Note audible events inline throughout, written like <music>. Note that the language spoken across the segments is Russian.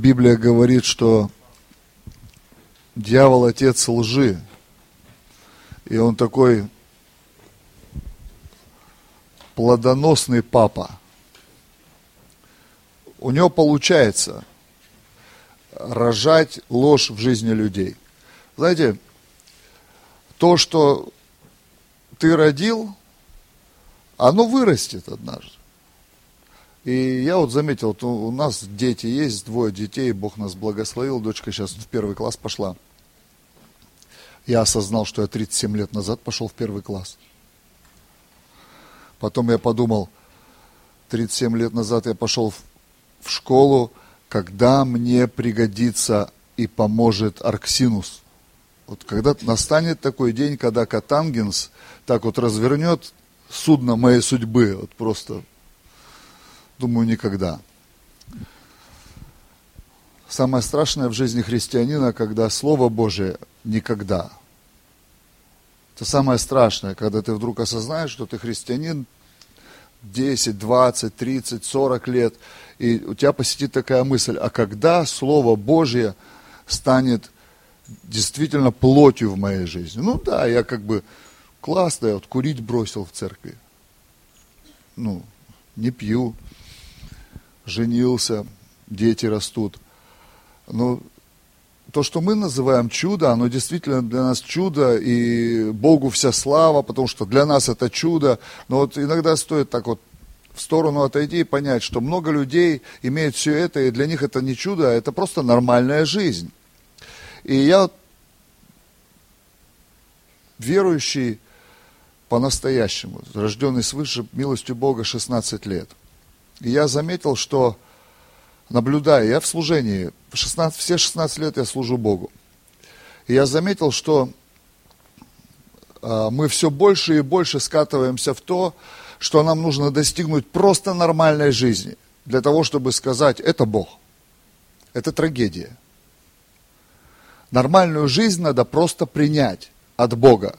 Библия говорит, что дьявол отец лжи. И он такой плодоносный папа. У него получается рожать ложь в жизни людей. Знаете, то, что ты родил, оно вырастет однажды. И я вот заметил, то у нас дети есть, двое детей, Бог нас благословил, дочка сейчас в первый класс пошла. Я осознал, что я 37 лет назад пошел в первый класс. Потом я подумал, 37 лет назад я пошел в школу, когда мне пригодится и поможет Арксинус. Вот когда настанет такой день, когда Катангенс так вот развернет судно моей судьбы, вот просто, думаю, никогда. Самое страшное в жизни христианина, когда Слово Божие никогда. Это самое страшное, когда ты вдруг осознаешь, что ты христианин 10, 20, 30, 40 лет, и у тебя посетит такая мысль, а когда Слово Божье станет действительно плотью в моей жизни? Ну да, я как бы классно, я вот курить бросил в церкви. Ну, не пью, женился, дети растут. Но то, что мы называем чудо, оно действительно для нас чудо, и Богу вся слава, потому что для нас это чудо. Но вот иногда стоит так вот в сторону отойти и понять, что много людей имеют все это, и для них это не чудо, а это просто нормальная жизнь. И я верующий по-настоящему, рожденный свыше милостью Бога 16 лет. И я заметил, что наблюдая, я в служении, 16, все 16 лет я служу Богу. И я заметил, что а, мы все больше и больше скатываемся в то, что нам нужно достигнуть просто нормальной жизни, для того, чтобы сказать, это Бог, это трагедия. Нормальную жизнь надо просто принять от Бога,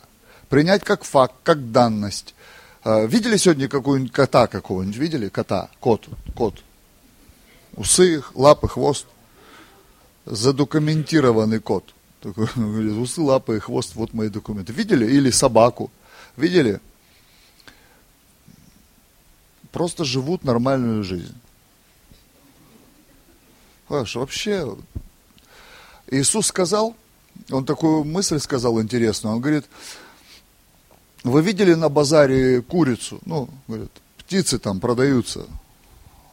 принять как факт, как данность. А, видели сегодня какую-нибудь кота какого-нибудь? Видели кота? Кот, кот. Усы, лапы, хвост. Задокументированный кот. Такой, <laughs> усы, лапы и хвост, вот мои документы. Видели? Или собаку. Видели? просто живут нормальную жизнь. Понимаешь, вообще, Иисус сказал, он такую мысль сказал интересную, он говорит, вы видели на базаре курицу? Ну, говорит, птицы там продаются,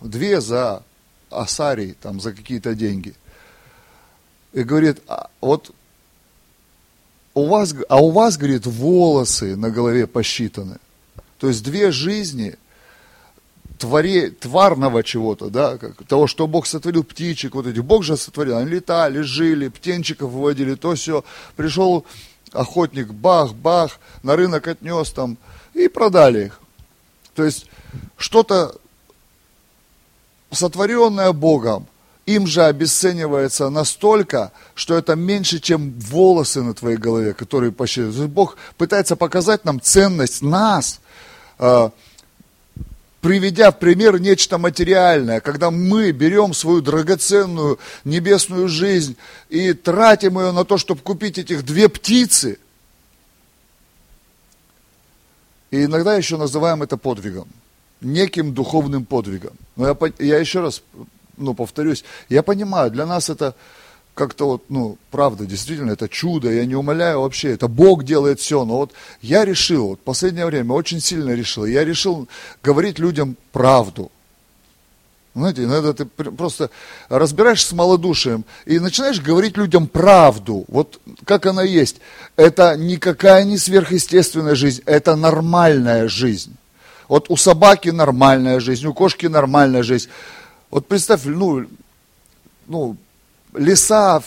две за асарий, там, за какие-то деньги. И говорит, а вот у вас, а у вас, говорит, волосы на голове посчитаны. То есть две жизни – творе, тварного чего-то, да, как, того, что Бог сотворил птичек, вот этих, Бог же сотворил, они летали, жили, птенчиков выводили, то все, пришел охотник, бах, бах, на рынок отнес там, и продали их. То есть, что-то сотворенное Богом, им же обесценивается настолько, что это меньше, чем волосы на твоей голове, которые посчитаны. Бог пытается показать нам ценность нас, а, приведя в пример нечто материальное, когда мы берем свою драгоценную небесную жизнь и тратим ее на то, чтобы купить этих две птицы. И иногда еще называем это подвигом, неким духовным подвигом. Но я, я еще раз ну, повторюсь, я понимаю, для нас это как-то вот, ну, правда, действительно, это чудо, я не умоляю вообще, это Бог делает все, но вот я решил, вот последнее время очень сильно решил, я решил говорить людям правду. Знаете, иногда ты просто разбираешься с малодушием и начинаешь говорить людям правду, вот как она есть. Это никакая не сверхъестественная жизнь, это нормальная жизнь. Вот у собаки нормальная жизнь, у кошки нормальная жизнь. Вот представь, ну, ну, лиса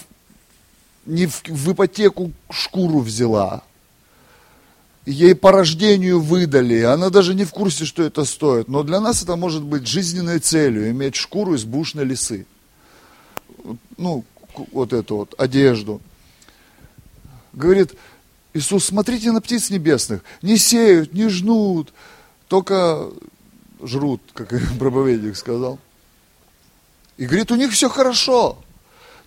не в, в ипотеку шкуру взяла. Ей по рождению выдали, она даже не в курсе, что это стоит. Но для нас это может быть жизненной целью, иметь шкуру из бушной лисы. Ну, вот эту вот одежду. Говорит, Иисус, смотрите на птиц небесных, не сеют, не жнут, только жрут, как <laughs> проповедник сказал. И говорит, у них все хорошо.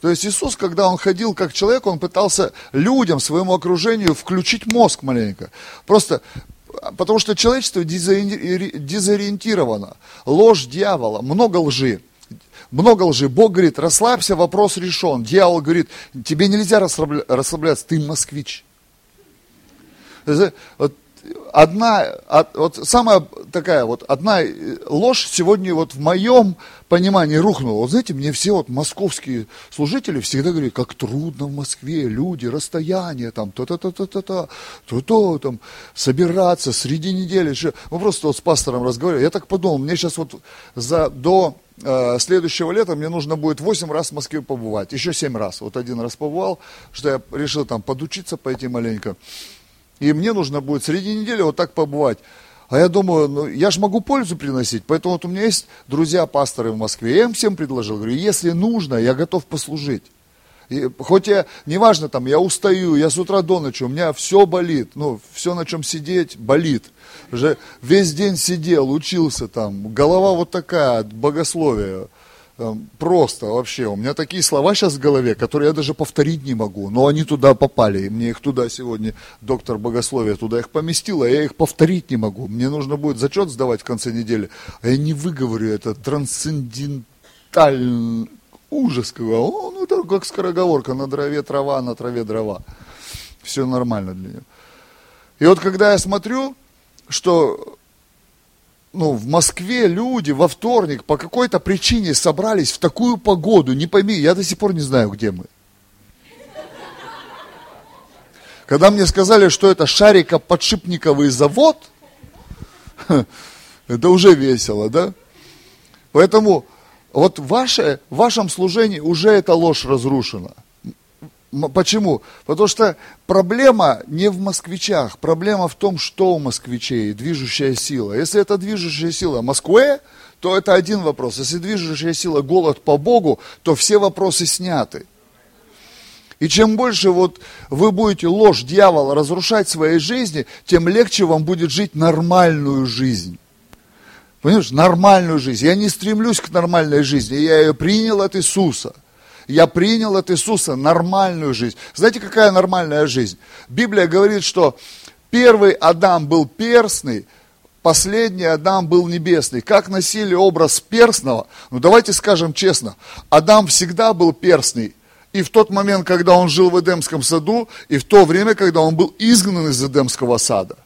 То есть Иисус, когда Он ходил как человек, Он пытался людям, своему окружению включить мозг маленько. Просто потому что человечество дезориентировано. Ложь дьявола, много лжи. Много лжи. Бог говорит, расслабься, вопрос решен. Дьявол говорит, тебе нельзя расслабляться, ты москвич. Вот одна, вот самая такая вот, одна ложь сегодня вот в моем понимании рухнула. Вот знаете, мне все вот московские служители всегда говорят, как трудно в Москве, люди, расстояние, там, то-то-то-то-то, то-то, там, собираться среди недели. Мы просто вот с пастором разговаривали. Я так подумал, мне сейчас вот за, до э, следующего лета мне нужно будет 8 раз в Москве побывать, еще 7 раз. Вот один раз побывал, что я решил там подучиться, пойти маленько. И мне нужно будет среди недели вот так побывать. А я думаю, ну, я же могу пользу приносить. Поэтому вот у меня есть друзья-пасторы в Москве. Я им всем предложил, говорю, если нужно, я готов послужить. И, хоть я, неважно, там, я устаю, я с утра до ночи, у меня все болит, ну, все, на чем сидеть, болит. Уже весь день сидел, учился там, голова вот такая. Эм, просто вообще, у меня такие слова сейчас в голове, которые я даже повторить не могу, но они туда попали, и мне их туда сегодня доктор богословия туда их поместил, а я их повторить не могу. Мне нужно будет зачет сдавать в конце недели, а я не выговорю это трансцендентальный ужас, о, ну это как скороговорка, на траве трава, на траве дрова. Все нормально для нее. И вот когда я смотрю, что ну, в Москве люди во вторник по какой-то причине собрались в такую погоду, не пойми, я до сих пор не знаю, где мы. Когда мне сказали, что это шарикоподшипниковый завод, <laughs> это уже весело, да? Поэтому вот ваше, в вашем служении уже эта ложь разрушена. Почему? Потому что проблема не в москвичах, проблема в том, что у москвичей, движущая сила. Если это движущая сила Москвы, то это один вопрос. Если движущая сила голод по Богу, то все вопросы сняты. И чем больше вот вы будете ложь дьявола разрушать в своей жизни, тем легче вам будет жить нормальную жизнь. Понимаешь, нормальную жизнь. Я не стремлюсь к нормальной жизни, я ее принял от Иисуса – я принял от Иисуса нормальную жизнь. Знаете, какая нормальная жизнь? Библия говорит, что первый Адам был перстный, последний Адам был небесный. Как носили образ перстного? Ну давайте скажем честно, Адам всегда был перстный. И в тот момент, когда он жил в Эдемском саду, и в то время, когда он был изгнан из Эдемского сада.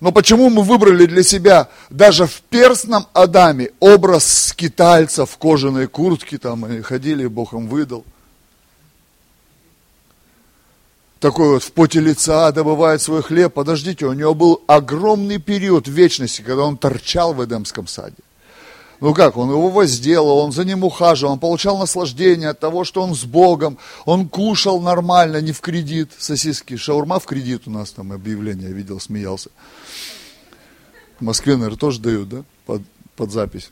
Но почему мы выбрали для себя даже в перстном Адаме образ скитальца в кожаной куртке, там и ходили, Бог им выдал. Такой вот в поте лица добывает свой хлеб. Подождите, у него был огромный период вечности, когда он торчал в Эдемском саде. Ну как, он его возделал, он за ним ухаживал, он получал наслаждение от того, что он с Богом, он кушал нормально, не в кредит, сосиски, шаурма в кредит у нас там объявление, я видел, смеялся. В Москве, наверное, тоже дают, да, под, под запись.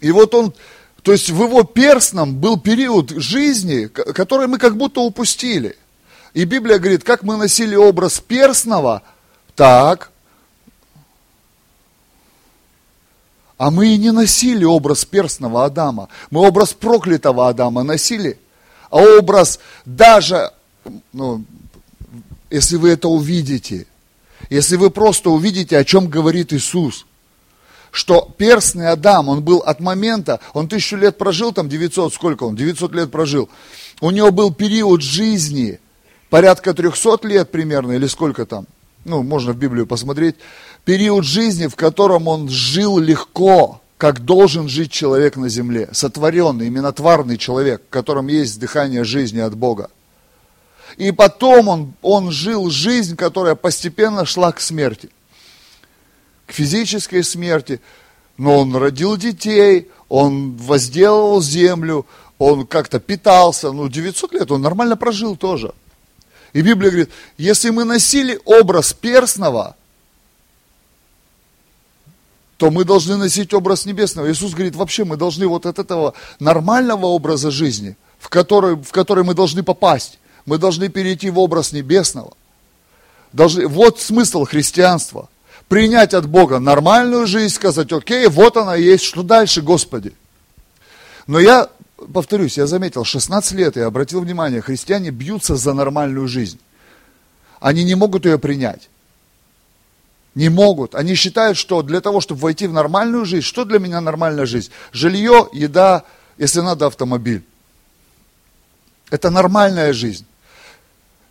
И вот он, то есть в его перстном был период жизни, который мы как будто упустили. И Библия говорит, как мы носили образ перстного, так А мы и не носили образ перстного Адама. Мы образ проклятого Адама носили. А образ даже, ну, если вы это увидите, если вы просто увидите, о чем говорит Иисус, что перстный Адам, он был от момента, он тысячу лет прожил, там 900, сколько он, 900 лет прожил, у него был период жизни, порядка 300 лет примерно, или сколько там, ну, можно в Библию посмотреть, период жизни, в котором он жил легко, как должен жить человек на земле, сотворенный, именно тварный человек, в котором есть дыхание жизни от Бога. И потом он, он жил жизнь, которая постепенно шла к смерти, к физической смерти, но он родил детей, он возделывал землю, он как-то питался, ну 900 лет он нормально прожил тоже – и Библия говорит, если мы носили образ перстного, то мы должны носить образ небесного. Иисус говорит, вообще мы должны вот от этого нормального образа жизни, в который, в который мы должны попасть, мы должны перейти в образ небесного. Должны, вот смысл христианства. Принять от Бога нормальную жизнь, сказать, окей, вот она есть, что дальше, Господи. Но я повторюсь, я заметил, 16 лет я обратил внимание, христиане бьются за нормальную жизнь. Они не могут ее принять. Не могут. Они считают, что для того, чтобы войти в нормальную жизнь, что для меня нормальная жизнь? Жилье, еда, если надо, автомобиль. Это нормальная жизнь.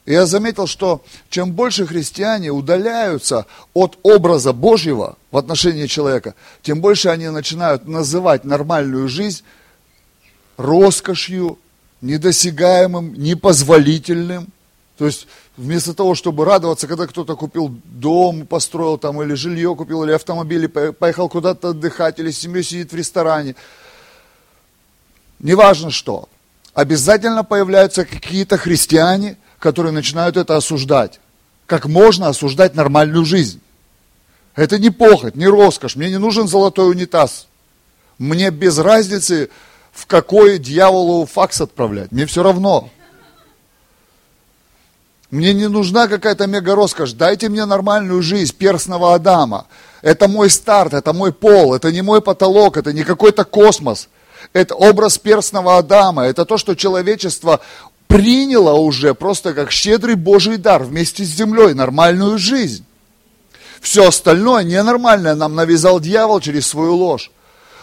И я заметил, что чем больше христиане удаляются от образа Божьего в отношении человека, тем больше они начинают называть нормальную жизнь роскошью, недосягаемым, непозволительным. То есть вместо того, чтобы радоваться, когда кто-то купил дом, построил там, или жилье купил, или автомобиль, поехал куда-то отдыхать, или с семьей сидит в ресторане. Неважно что. Обязательно появляются какие-то христиане, которые начинают это осуждать. Как можно осуждать нормальную жизнь? Это не похоть, не роскошь. Мне не нужен золотой унитаз. Мне без разницы, в какой дьяволу факс отправлять. Мне все равно. Мне не нужна какая-то мега роскошь. Дайте мне нормальную жизнь перстного Адама. Это мой старт, это мой пол, это не мой потолок, это не какой-то космос. Это образ перстного Адама. Это то, что человечество приняло уже просто как щедрый Божий дар вместе с землей, нормальную жизнь. Все остальное ненормальное нам навязал дьявол через свою ложь.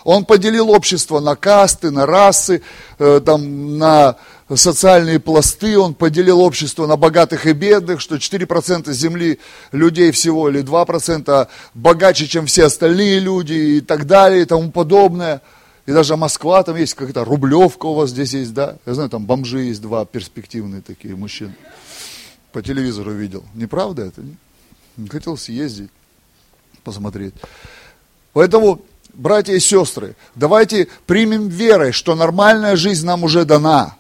Он поделил общество на касты, на расы, э, там, на социальные пласты, он поделил общество на богатых и бедных, что 4% земли людей всего или 2% богаче, чем все остальные люди и так далее и тому подобное. И даже Москва, там есть какая-то Рублевка у вас здесь есть, да? Я знаю, там бомжи есть два перспективные такие мужчины. По телевизору видел. Неправда это? Не? Хотел съездить, посмотреть. Поэтому братья и сестры, давайте примем верой, что нормальная жизнь нам уже дана.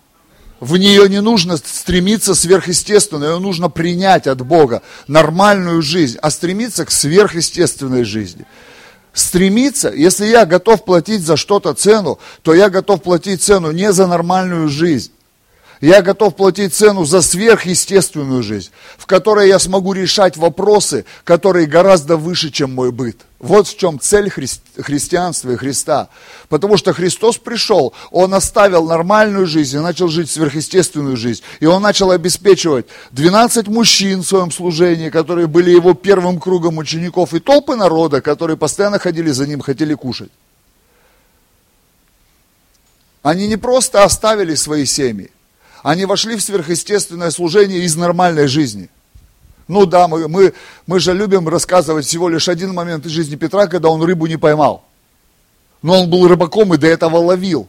В нее не нужно стремиться сверхъестественно, ее нужно принять от Бога, нормальную жизнь, а стремиться к сверхъестественной жизни. Стремиться, если я готов платить за что-то цену, то я готов платить цену не за нормальную жизнь, я готов платить цену за сверхъестественную жизнь, в которой я смогу решать вопросы, которые гораздо выше, чем мой быт. Вот в чем цель хри- христианства и Христа. Потому что Христос пришел, Он оставил нормальную жизнь и начал жить сверхъестественную жизнь. И Он начал обеспечивать 12 мужчин в своем служении, которые были Его первым кругом учеников, и толпы народа, которые постоянно ходили за Ним, хотели кушать. Они не просто оставили свои семьи, они вошли в сверхъестественное служение из нормальной жизни. Ну да, мы, мы, мы же любим рассказывать всего лишь один момент из жизни Петра, когда он рыбу не поймал. Но он был рыбаком и до этого ловил.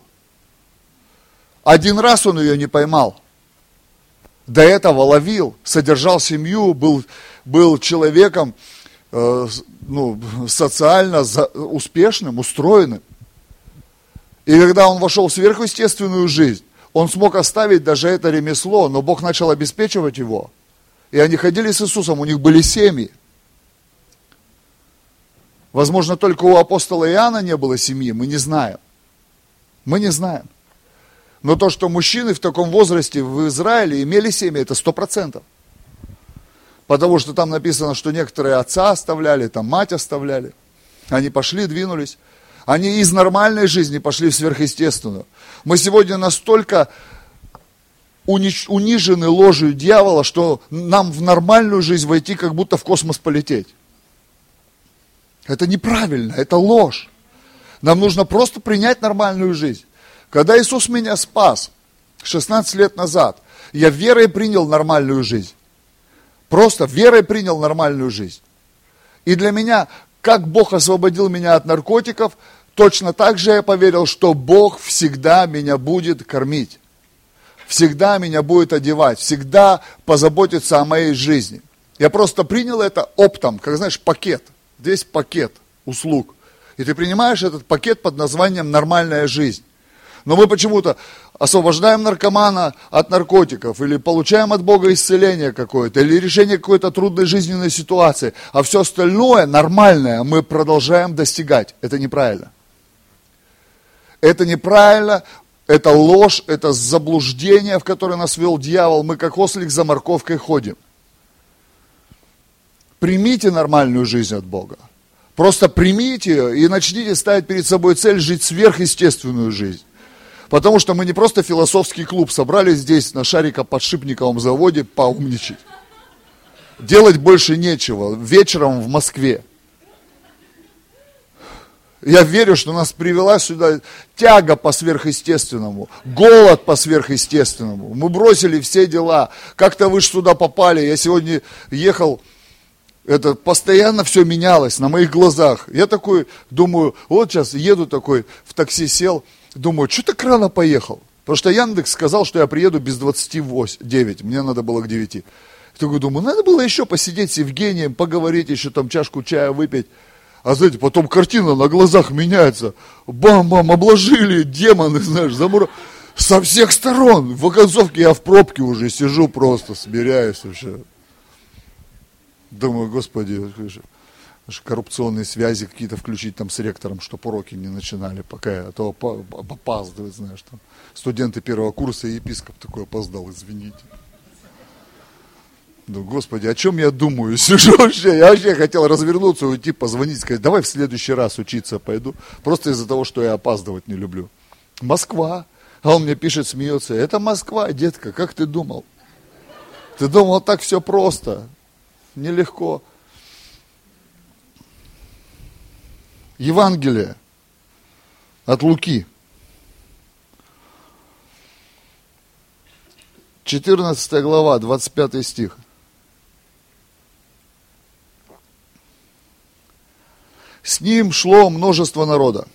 Один раз он ее не поймал. До этого ловил, содержал семью, был, был человеком э, ну, социально за, успешным, устроенным. И когда он вошел в сверхъестественную жизнь, он смог оставить даже это ремесло, но Бог начал обеспечивать его. И они ходили с Иисусом, у них были семьи. Возможно, только у апостола Иоанна не было семьи, мы не знаем. Мы не знаем. Но то, что мужчины в таком возрасте в Израиле имели семьи, это сто процентов. Потому что там написано, что некоторые отца оставляли, там мать оставляли. Они пошли, двинулись. Они из нормальной жизни пошли в сверхъестественную. Мы сегодня настолько унижены ложью дьявола, что нам в нормальную жизнь войти, как будто в космос полететь. Это неправильно, это ложь. Нам нужно просто принять нормальную жизнь. Когда Иисус меня спас 16 лет назад, я верой принял нормальную жизнь. Просто верой принял нормальную жизнь. И для меня как Бог освободил меня от наркотиков, точно так же я поверил, что Бог всегда меня будет кормить, всегда меня будет одевать, всегда позаботится о моей жизни. Я просто принял это оптом, как знаешь, пакет. Здесь пакет услуг. И ты принимаешь этот пакет под названием «нормальная жизнь». Но мы почему-то освобождаем наркомана от наркотиков, или получаем от Бога исцеление какое-то, или решение какой-то трудной жизненной ситуации, а все остальное нормальное мы продолжаем достигать. Это неправильно. Это неправильно, это ложь, это заблуждение, в которое нас вел дьявол. Мы как ослик за морковкой ходим. Примите нормальную жизнь от Бога. Просто примите ее и начните ставить перед собой цель жить сверхъестественную жизнь. Потому что мы не просто философский клуб собрались здесь на шарикоподшипниковом заводе поумничать. Делать больше нечего. Вечером в Москве. Я верю, что нас привела сюда тяга по сверхъестественному, голод по сверхъестественному. Мы бросили все дела. Как-то вы же сюда попали. Я сегодня ехал, это постоянно все менялось на моих глазах. Я такой думаю, вот сейчас еду такой, в такси сел, думаю, что так рано поехал? Потому что Яндекс сказал, что я приеду без 29, мне надо было к 9. Я такой думаю, надо было еще посидеть с Евгением, поговорить, еще там чашку чая выпить. А знаете, потом картина на глазах меняется. Бам-бам, обложили демоны, знаешь, замур... Со всех сторон. В оконцовке я в пробке уже сижу просто, смиряюсь вообще. Думаю, господи, коррупционные связи какие-то включить там с ректором, чтобы уроки не начинали, пока а то опаздывает, знаешь, там. Студенты первого курса и епископ такой опоздал, извините. Ну, Господи, о чем я думаю? <laughs> Сижу вообще, я вообще хотел развернуться, уйти, позвонить, сказать, давай в следующий раз учиться пойду. Просто из-за того, что я опаздывать не люблю. Москва. А он мне пишет, смеется, это Москва, детка, как ты думал? Ты думал, так все просто, нелегко. Евангелие от Луки. 14 глава, 25 стих. С ним шло множество народа.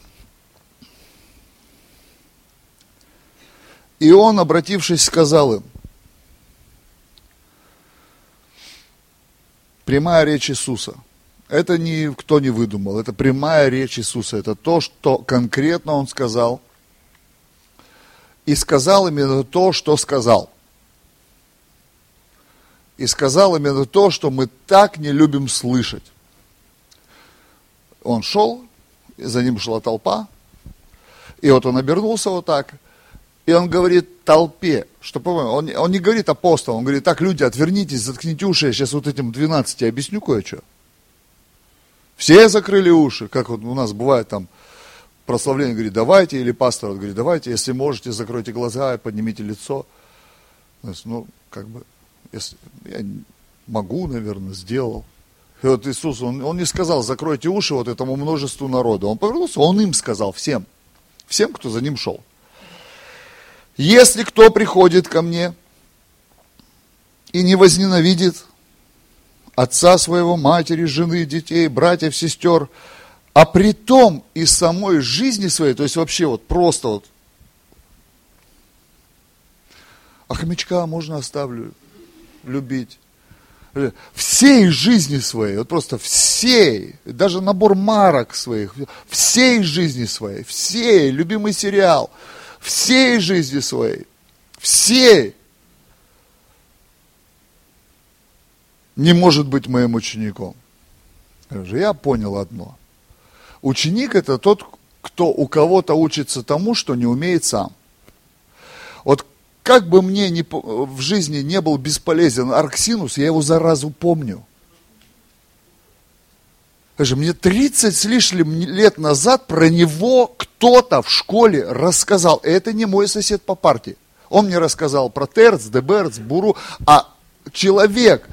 И он, обратившись, сказал им, прямая речь Иисуса. Это никто не выдумал, это прямая речь Иисуса. Это то, что конкретно он сказал. И сказал именно то, что сказал. И сказал именно то, что мы так не любим слышать. Он шел, за ним шла толпа, и вот он обернулся вот так, и он говорит толпе, что, он, он не говорит апостолам, он говорит, так, люди, отвернитесь, заткните уши, я сейчас вот этим 12 объясню кое-что. Все закрыли уши, как вот у нас бывает там прославление, говорит, давайте, или пастор говорит, давайте, если можете, закройте глаза и поднимите лицо. Ну, как бы, если, я могу, наверное, сделал. Вот Иисус, он, он не сказал, закройте уши вот этому множеству народа. Он повернулся, он им сказал, всем. Всем, кто за ним шел. Если кто приходит ко мне и не возненавидит отца своего, матери, жены, детей, братьев, сестер, а при том и самой жизни своей, то есть вообще вот просто вот, а хомячка можно оставлю любить всей жизни своей, вот просто всей, даже набор марок своих, всей жизни своей, всей, любимый сериал, всей жизни своей, всей, не может быть моим учеником. Я понял одно. Ученик это тот, кто у кого-то учится тому, что не умеет сам. Как бы мне не, в жизни не был бесполезен Арксинус, я его заразу помню. Скажи, мне 30 с лишним лет назад про него кто-то в школе рассказал. Это не мой сосед по партии. Он мне рассказал про Терц, Деберц, Буру, а человек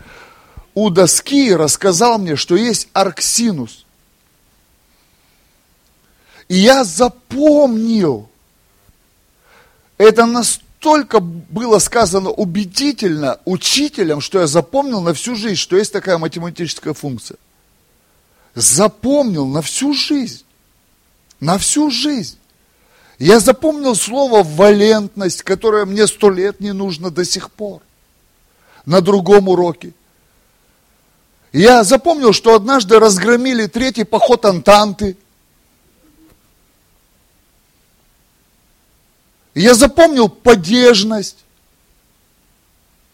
у доски рассказал мне, что есть Арксинус. И я запомнил. Это настолько настолько было сказано убедительно учителям, что я запомнил на всю жизнь, что есть такая математическая функция. Запомнил на всю жизнь. На всю жизнь. Я запомнил слово валентность, которое мне сто лет не нужно до сих пор. На другом уроке. Я запомнил, что однажды разгромили третий поход Антанты. Я запомнил поддержность,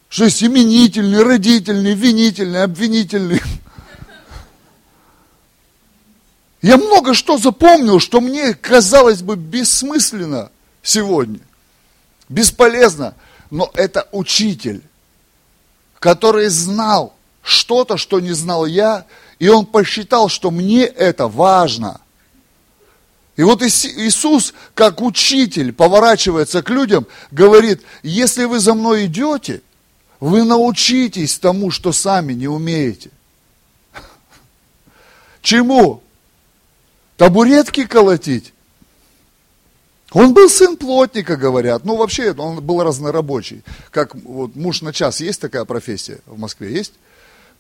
что есть именительный, родительный, винительный, обвинительный. Я много что запомнил, что мне казалось бы бессмысленно сегодня, бесполезно, но это учитель, который знал что-то, что не знал я, и он посчитал, что мне это важно – И вот Иисус, как учитель, поворачивается к людям, говорит, если вы за мной идете, вы научитесь тому, что сами не умеете. <laughs> Чему? Табуретки колотить? Он был сын плотника, говорят. Ну, вообще, он был разнорабочий. Как вот муж на час, есть такая профессия в Москве, есть?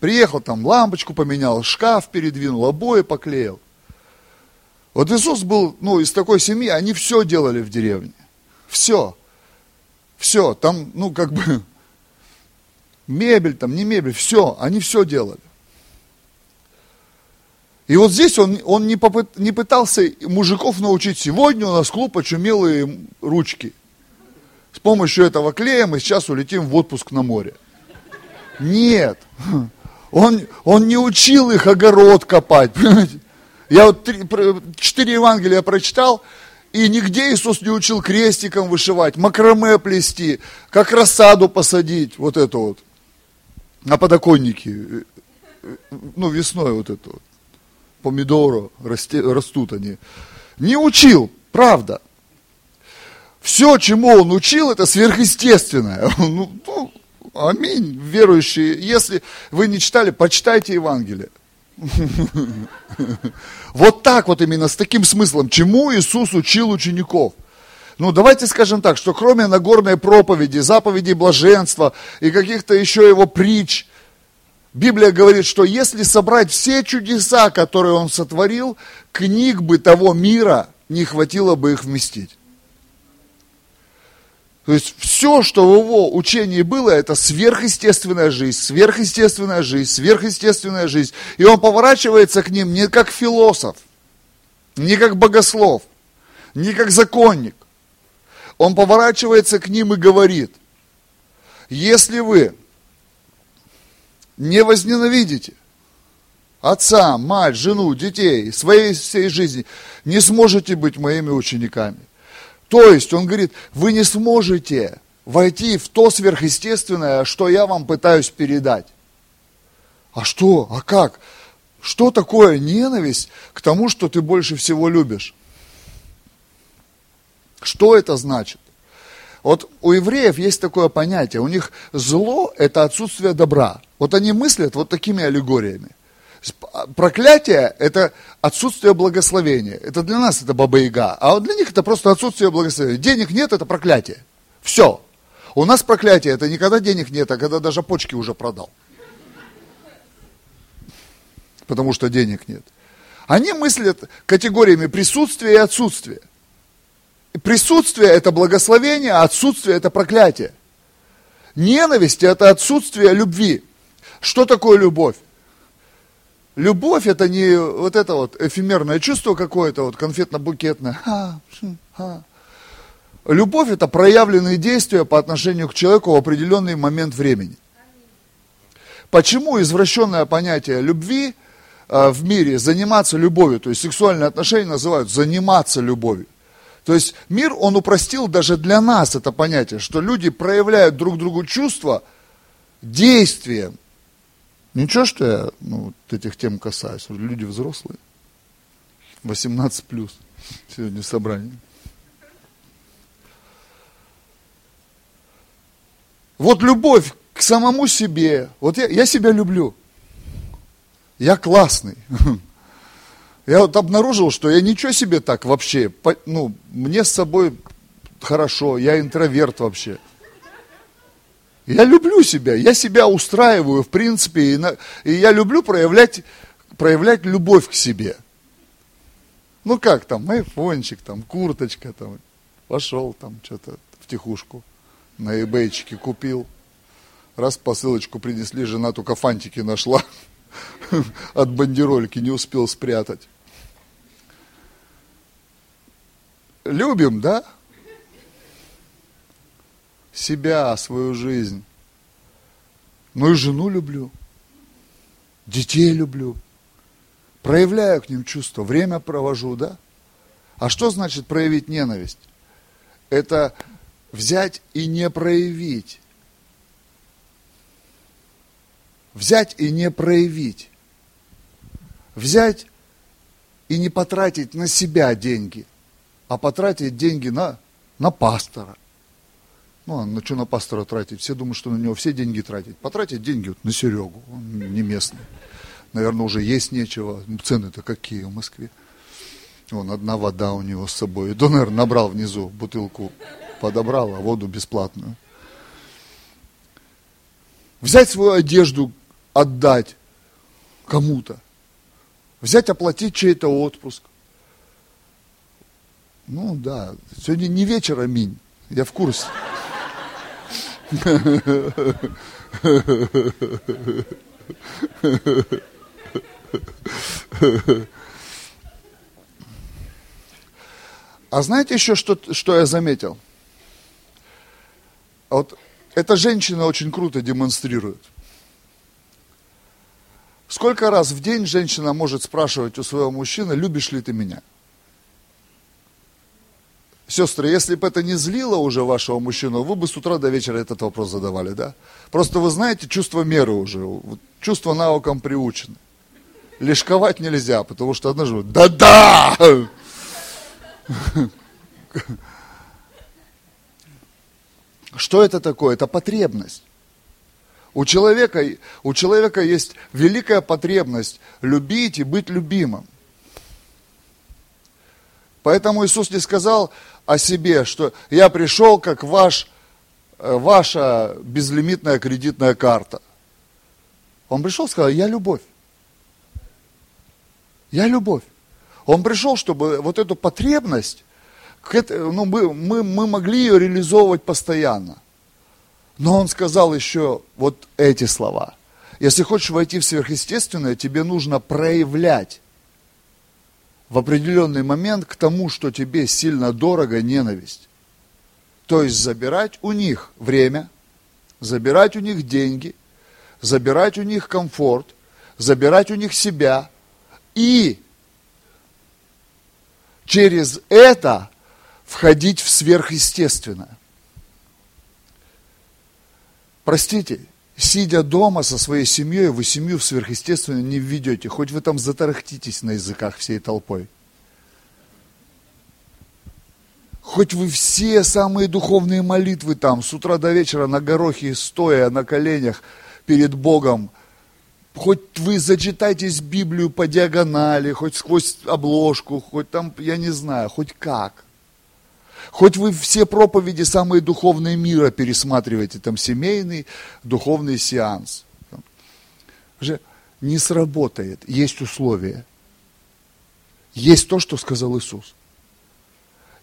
Приехал там, лампочку поменял, шкаф передвинул, обои поклеил. Вот Иисус был, ну, из такой семьи, они все делали в деревне. Все. Все. Там, ну, как бы, мебель там, не мебель, все. Они все делали. И вот здесь он, он не, попыт, не пытался мужиков научить. Сегодня у нас клуб очумелые ручки. С помощью этого клея мы сейчас улетим в отпуск на море. Нет. Он, он не учил их огород копать. Понимаете? Я вот четыре Евангелия прочитал, и нигде Иисус не учил крестиком вышивать, макраме плести, как рассаду посадить, вот это вот, на подоконнике, ну, весной вот это вот, помидоры расте, растут они. Не учил, правда. Все, чему он учил, это сверхъестественное. <laughs> Ну, ну, аминь, верующие. Если вы не читали, почитайте Евангелие. <laughs> Вот так вот именно, с таким смыслом, чему Иисус учил учеников. Ну, давайте скажем так, что кроме Нагорной проповеди, заповедей блаженства и каких-то еще его притч, Библия говорит, что если собрать все чудеса, которые он сотворил, книг бы того мира не хватило бы их вместить. То есть все, что в его учении было, это сверхъестественная жизнь, сверхъестественная жизнь, сверхъестественная жизнь. И он поворачивается к ним не как философ, не как богослов, не как законник. Он поворачивается к ним и говорит, если вы не возненавидите отца, мать, жену, детей, своей всей жизни, не сможете быть моими учениками. То есть, он говорит, вы не сможете войти в то сверхъестественное, что я вам пытаюсь передать. А что? А как? Что такое ненависть к тому, что ты больше всего любишь? Что это значит? Вот у евреев есть такое понятие, у них зло – это отсутствие добра. Вот они мыслят вот такими аллегориями. А, проклятие – это отсутствие благословения. Это для нас это баба-яга, а для них это просто отсутствие благословения. Денег нет – это проклятие. Все. У нас проклятие – это не когда денег нет, а когда даже почки уже продал. Потому что денег нет. Они мыслят категориями присутствия и отсутствия. Присутствие – это благословение, а отсутствие – это проклятие. Ненависть – это отсутствие любви. Что такое любовь? Любовь это не вот это вот эфемерное чувство какое-то, вот конфетно-букетное. Любовь это проявленные действия по отношению к человеку в определенный момент времени. Почему извращенное понятие любви э, в мире заниматься любовью, то есть сексуальные отношения называют заниматься любовью. То есть мир, он упростил даже для нас это понятие, что люди проявляют друг другу чувства действием, Ничего, что я ну, вот этих тем касаюсь. Люди взрослые. 18 плюс. Сегодня собрание. Вот любовь к самому себе. Вот я, я себя люблю. Я классный. <laughs> Я вот обнаружил, что я ничего себе так вообще, ну, мне с собой хорошо, я интроверт вообще. Я люблю себя, я себя устраиваю, в принципе, и, на, и я люблю проявлять, проявлять любовь к себе. Ну как там, айфончик, там, курточка, там, пошел там что-то в тихушку на эбейчике купил. Раз посылочку принесли, жена только фантики нашла <laughs> от бандерольки, не успел спрятать. Любим, да? Себя, свою жизнь. Но и жену люблю, детей люблю, проявляю к ним чувства, время провожу, да? А что значит проявить ненависть? Это взять и не проявить. Взять и не проявить. Взять и не потратить на себя деньги, а потратить деньги на, на пастора. Ну, а на что на пастора тратить? Все думают, что на него все деньги тратить. Потратить деньги вот на Серегу, он не местный. Наверное, уже есть нечего. Цены-то какие в Москве. Вон, одна вода у него с собой. Донор набрал внизу бутылку, подобрал, а воду бесплатную. Взять свою одежду, отдать кому-то. Взять, оплатить чей-то отпуск. Ну да, сегодня не вечер, аминь. Я в курсе. А знаете еще, что, что я заметил? Вот эта женщина очень круто демонстрирует. Сколько раз в день женщина может спрашивать у своего мужчины, любишь ли ты меня? Сестры, если бы это не злило уже вашего мужчину, вы бы с утра до вечера этот вопрос задавали, да? Просто вы знаете чувство меры уже, чувство навыкам приучены. Лишковать нельзя, потому что однажды, да-да! Что это такое? Это потребность. У человека, у человека есть великая потребность любить и быть любимым. Поэтому Иисус не сказал о себе, что я пришел как ваш, э, ваша безлимитная кредитная карта. Он пришел и сказал, я любовь. Я любовь. Он пришел, чтобы вот эту потребность, ну, мы, мы, мы могли ее реализовывать постоянно. Но он сказал еще вот эти слова. Если хочешь войти в сверхъестественное, тебе нужно проявлять в определенный момент к тому, что тебе сильно дорого, ненависть. То есть забирать у них время, забирать у них деньги, забирать у них комфорт, забирать у них себя и через это входить в сверхъестественное. Простите, сидя дома со своей семьей, вы семью в сверхъестественное не введете, хоть вы там затарахтитесь на языках всей толпой. Хоть вы все самые духовные молитвы там с утра до вечера на горохе стоя на коленях перед Богом, хоть вы зачитайтесь Библию по диагонали, хоть сквозь обложку, хоть там, я не знаю, хоть как – Хоть вы все проповеди самые духовные мира пересматриваете, там семейный, духовный сеанс. Уже не сработает, есть условия. Есть то, что сказал Иисус.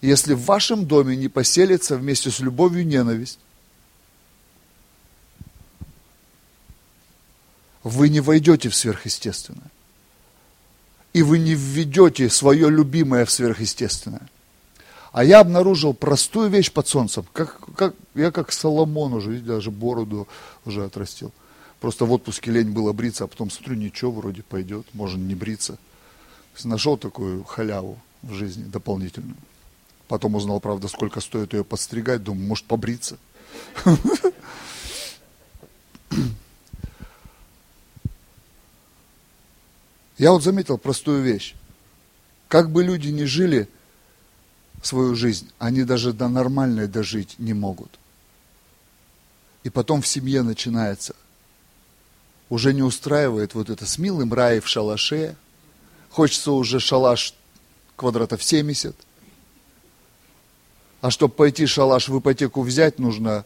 Если в вашем доме не поселится вместе с любовью ненависть, вы не войдете в сверхъестественное. И вы не введете свое любимое в сверхъестественное. А я обнаружил простую вещь под солнцем. Как, как, я как Соломон уже, видите, даже бороду уже отрастил. Просто в отпуске лень было бриться, а потом смотрю, ничего, вроде пойдет, можно не бриться. Нашел такую халяву в жизни дополнительную. Потом узнал, правда, сколько стоит ее подстригать, думаю, может побриться. Я вот заметил простую вещь. Как бы люди ни жили, свою жизнь, они даже до нормальной дожить не могут. И потом в семье начинается. Уже не устраивает вот это с милым рай в шалаше. Хочется уже шалаш квадратов 70. А чтобы пойти шалаш в ипотеку взять, нужно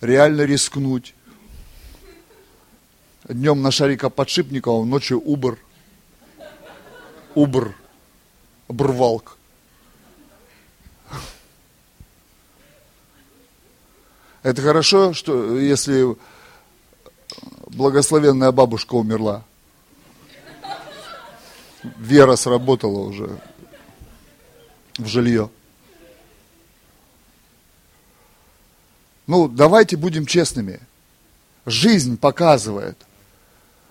реально рискнуть. Днем на шарика подшипникова, ночью убр. Убр. Брвалк. Это хорошо, что если благословенная бабушка умерла. Вера сработала уже в жилье. Ну, давайте будем честными. Жизнь показывает,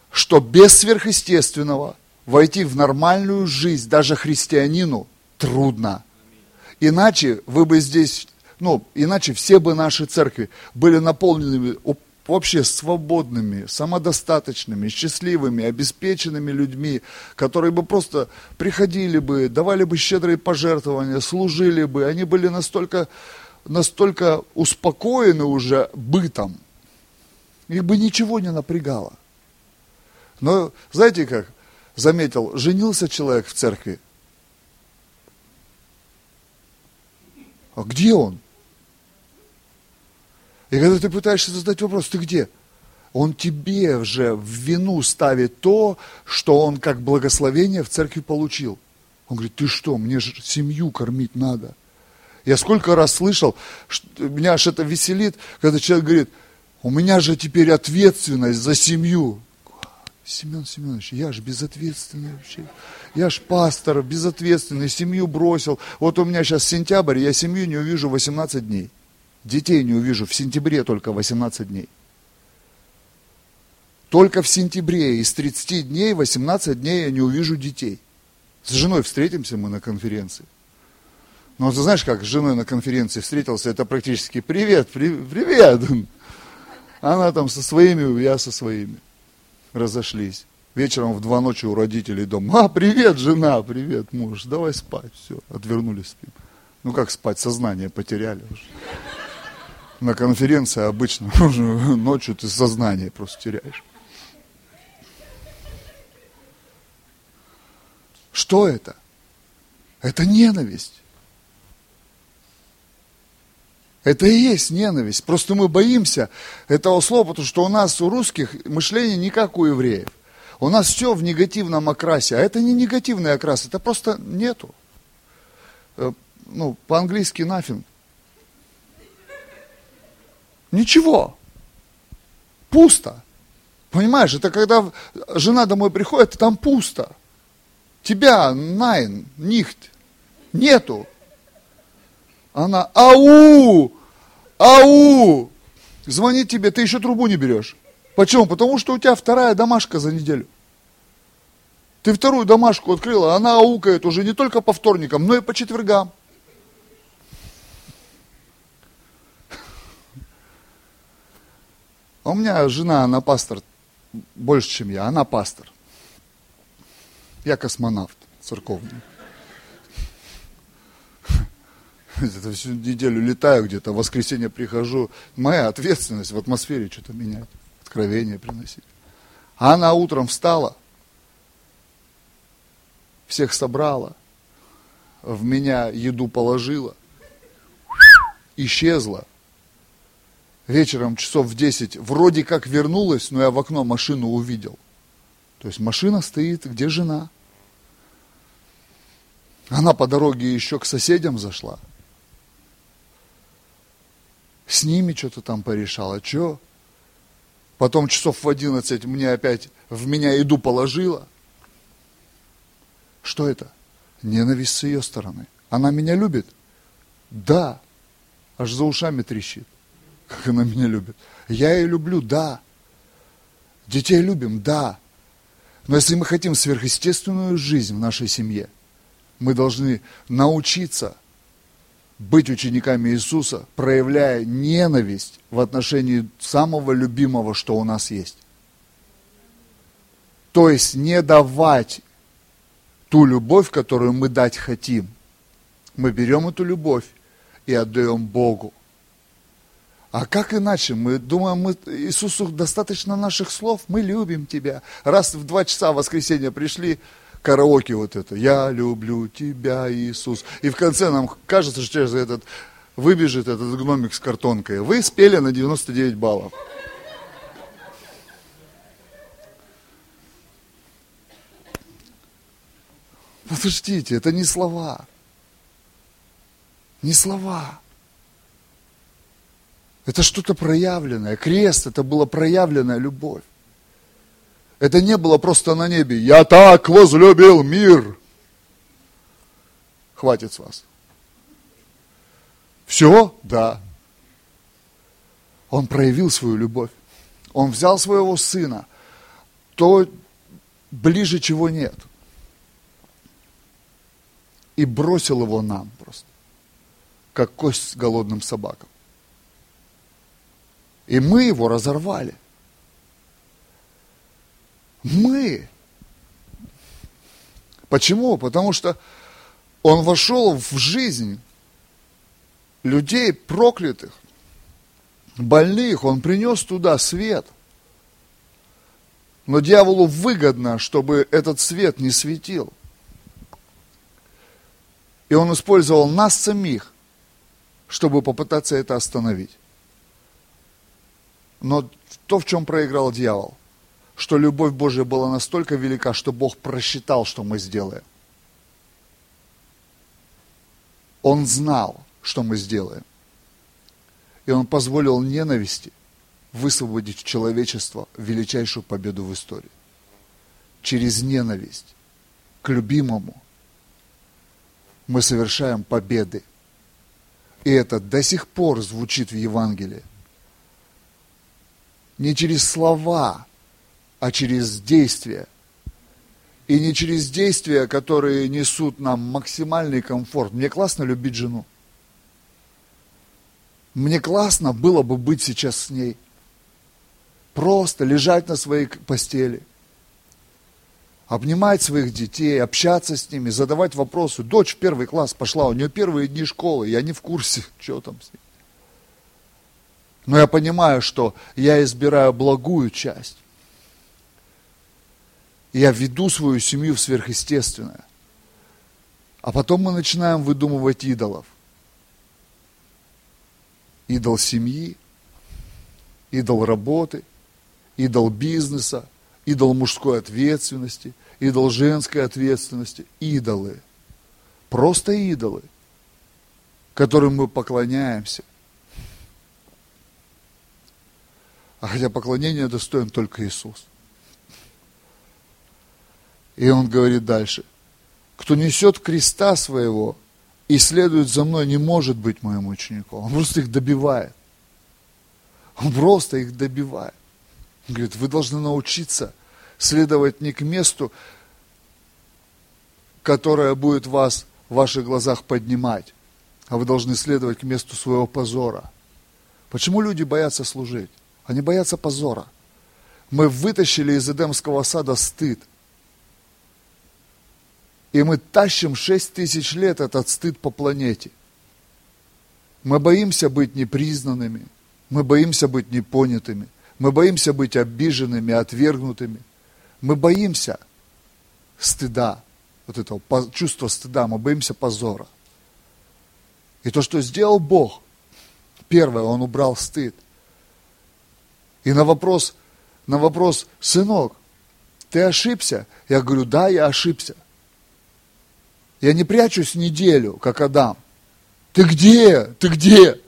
что без сверхъестественного войти в нормальную жизнь даже христианину трудно. Иначе вы бы здесь ну, иначе все бы наши церкви были наполнены вообще свободными, самодостаточными, счастливыми, обеспеченными людьми, которые бы просто приходили бы, давали бы щедрые пожертвования, служили бы, они были настолько, настолько успокоены уже бытом, их бы ничего не напрягало. Но знаете как, заметил, женился человек в церкви, а где он? И когда ты пытаешься задать вопрос, ты где? Он тебе же в вину ставит то, что он как благословение в церкви получил. Он говорит, ты что, мне же семью кормить надо. Я сколько раз слышал, что, меня аж это веселит, когда человек говорит, у меня же теперь ответственность за семью. Семен Семенович, я же безответственный вообще. Я ж пастор, безответственный, семью бросил. Вот у меня сейчас сентябрь, я семью не увижу 18 дней. Детей не увижу в сентябре только 18 дней. Только в сентябре из 30 дней 18 дней я не увижу детей. С женой встретимся мы на конференции. Но ты знаешь, как с женой на конференции встретился, это практически привет, при, привет. Она там со своими, я со своими. Разошлись. Вечером в два ночи у родителей дома. А, привет, жена, привет, муж, давай спать. Все, отвернулись. Ну как спать, сознание потеряли уже на конференции обычно <laughs> ночью ты сознание просто теряешь. Что это? Это ненависть. Это и есть ненависть. Просто мы боимся этого слова, потому что у нас, у русских, мышление не как у евреев. У нас все в негативном окрасе. А это не негативный окрас, это просто нету. Э, ну, по-английски nothing. Ничего. Пусто. Понимаешь, это когда жена домой приходит, там пусто. Тебя, найн, нихт, нету. Она, ау, ау, звонит тебе, ты еще трубу не берешь. Почему? Потому что у тебя вторая домашка за неделю. Ты вторую домашку открыла, она аукает уже не только по вторникам, но и по четвергам. А у меня жена, она пастор больше, чем я. Она пастор. Я космонавт церковный. Это всю неделю летаю где-то, в воскресенье прихожу. Моя ответственность в атмосфере что-то менять, откровение приносить. А она утром встала, всех собрала, в меня еду положила, исчезла – вечером часов в 10 вроде как вернулась, но я в окно машину увидел. То есть машина стоит, где жена? Она по дороге еще к соседям зашла. С ними что-то там порешала. Че? Потом часов в 11 мне опять в меня еду положила. Что это? Ненависть с ее стороны. Она меня любит? Да. Аж за ушами трещит как она меня любит. Я ее люблю, да. Детей любим, да. Но если мы хотим сверхъестественную жизнь в нашей семье, мы должны научиться быть учениками Иисуса, проявляя ненависть в отношении самого любимого, что у нас есть. То есть не давать ту любовь, которую мы дать хотим. Мы берем эту любовь и отдаем Богу. А как иначе? Мы думаем, мы, Иисусу достаточно наших слов, мы любим Тебя. Раз в два часа в воскресенье пришли, караоке вот это, я люблю Тебя, Иисус. И в конце нам кажется, что через этот, выбежит этот гномик с картонкой. Вы спели на 99 баллов. Подождите, это не слова. Не слова. Это что-то проявленное. Крест – это была проявленная любовь. Это не было просто на небе. Я так возлюбил мир. Хватит с вас. Все? Да. Он проявил свою любовь. Он взял своего сына, то ближе чего нет. И бросил его нам просто, как кость с голодным собакам. И мы его разорвали. Мы. Почему? Потому что он вошел в жизнь людей проклятых, больных, он принес туда свет. Но дьяволу выгодно, чтобы этот свет не светил. И он использовал нас самих, чтобы попытаться это остановить. Но то, в чем проиграл дьявол, что любовь Божья была настолько велика, что Бог просчитал, что мы сделаем. Он знал, что мы сделаем. И он позволил ненависти высвободить человечество величайшую победу в истории. Через ненависть к любимому мы совершаем победы. И это до сих пор звучит в Евангелии. Не через слова, а через действия. И не через действия, которые несут нам максимальный комфорт. Мне классно любить жену. Мне классно было бы быть сейчас с ней. Просто лежать на своей постели. Обнимать своих детей, общаться с ними, задавать вопросы. Дочь в первый класс пошла, у нее первые дни школы, я не в курсе, <laughs> что там с ней. Но я понимаю, что я избираю благую часть. Я веду свою семью в сверхъестественное. А потом мы начинаем выдумывать идолов идол семьи, идол работы, идол бизнеса, идол мужской ответственности, идол женской ответственности, идолы. Просто идолы, которым мы поклоняемся. А хотя поклонение достоин только Иисус. И он говорит дальше, кто несет креста своего и следует за мной, не может быть моим учеником. Он просто их добивает. Он просто их добивает. Он говорит, вы должны научиться следовать не к месту, которое будет вас в ваших глазах поднимать, а вы должны следовать к месту своего позора. Почему люди боятся служить? Они боятся позора. Мы вытащили из Эдемского сада стыд – и мы тащим 6 тысяч лет этот стыд по планете. Мы боимся быть непризнанными, мы боимся быть непонятыми, мы боимся быть обиженными, отвергнутыми. Мы боимся стыда, вот этого чувства стыда, мы боимся позора. И то, что сделал Бог, первое, Он убрал стыд. И на вопрос, на вопрос, сынок, ты ошибся? Я говорю, да, я ошибся. Я не прячусь неделю, как Адам. Ты где? Ты где?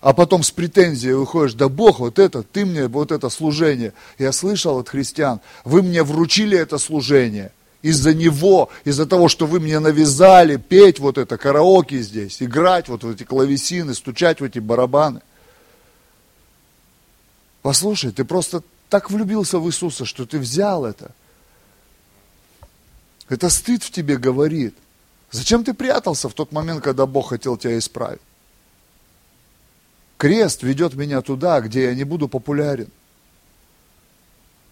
А потом с претензией выходишь, да Бог, вот это, ты мне, вот это служение. Я слышал от христиан, вы мне вручили это служение из-за него, из-за того, что вы мне навязали петь вот это караоке здесь, играть вот в эти клавесины, стучать в эти барабаны. Послушай, ты просто так влюбился в Иисуса, что ты взял это – это стыд в тебе говорит. Зачем ты прятался в тот момент, когда Бог хотел тебя исправить? Крест ведет меня туда, где я не буду популярен.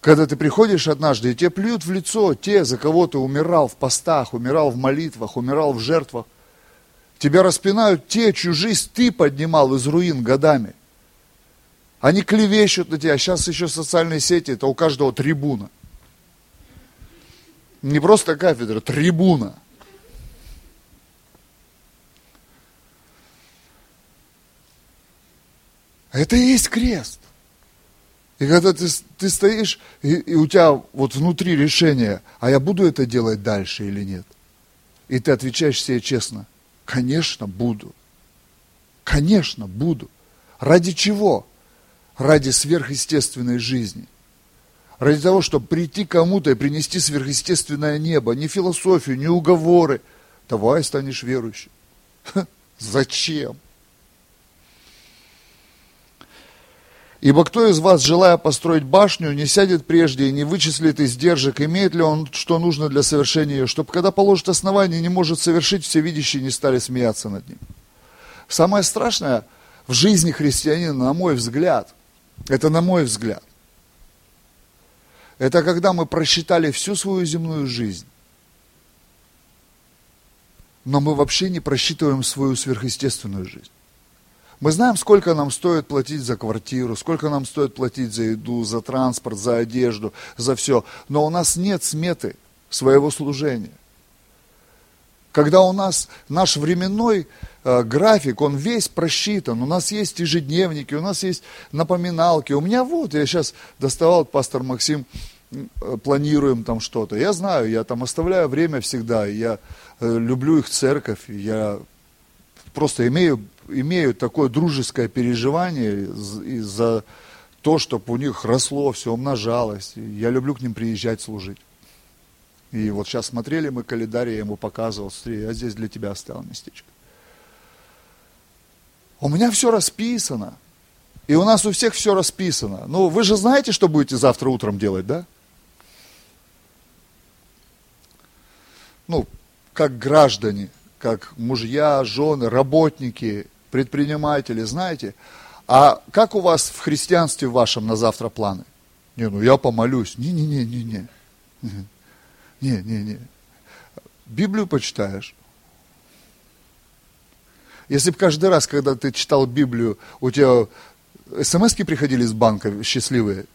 Когда ты приходишь однажды, и тебе плюют в лицо те, за кого ты умирал в постах, умирал в молитвах, умирал в жертвах. Тебя распинают те, чью жизнь ты поднимал из руин годами. Они клевещут на тебя. Сейчас еще социальные сети, это у каждого трибуна – не просто кафедра, трибуна. Это и есть крест. И когда ты, ты стоишь, и, и у тебя вот внутри решение, а я буду это делать дальше или нет? И ты отвечаешь себе честно, конечно, буду. Конечно, буду. Ради чего? Ради сверхъестественной жизни ради того, чтобы прийти кому-то и принести сверхъестественное небо, не философию, не уговоры. Давай станешь верующим. Зачем? Ибо кто из вас, желая построить башню, не сядет прежде и не вычислит издержек, имеет ли он, что нужно для совершения ее, чтобы когда положит основание, не может совершить, все видящие не стали смеяться над ним. Самое страшное в жизни христианина, на мой взгляд, это на мой взгляд, это когда мы просчитали всю свою земную жизнь, но мы вообще не просчитываем свою сверхъестественную жизнь. Мы знаем, сколько нам стоит платить за квартиру, сколько нам стоит платить за еду, за транспорт, за одежду, за все. Но у нас нет сметы своего служения. Когда у нас наш временной график, он весь просчитан, у нас есть ежедневники, у нас есть напоминалки. У меня вот, я сейчас доставал, пастор Максим, э, планируем там что-то. Я знаю, я там оставляю время всегда, я э, люблю их церковь, я просто имею имеют такое дружеское переживание за то, чтобы у них росло, все умножалось. Я люблю к ним приезжать служить. И вот сейчас смотрели мы календарь, я ему показывал, смотри, я здесь для тебя оставил местечко. У меня все расписано. И у нас у всех все расписано. Ну, вы же знаете, что будете завтра утром делать, да? Ну, как граждане, как мужья, жены, работники, предприниматели, знаете, а как у вас в христианстве вашем на завтра планы? Не, ну я помолюсь. Не-не-не-не-не. Не-не-не. Библию почитаешь. Если бы каждый раз, когда ты читал Библию, у тебя смс приходили из банка счастливые.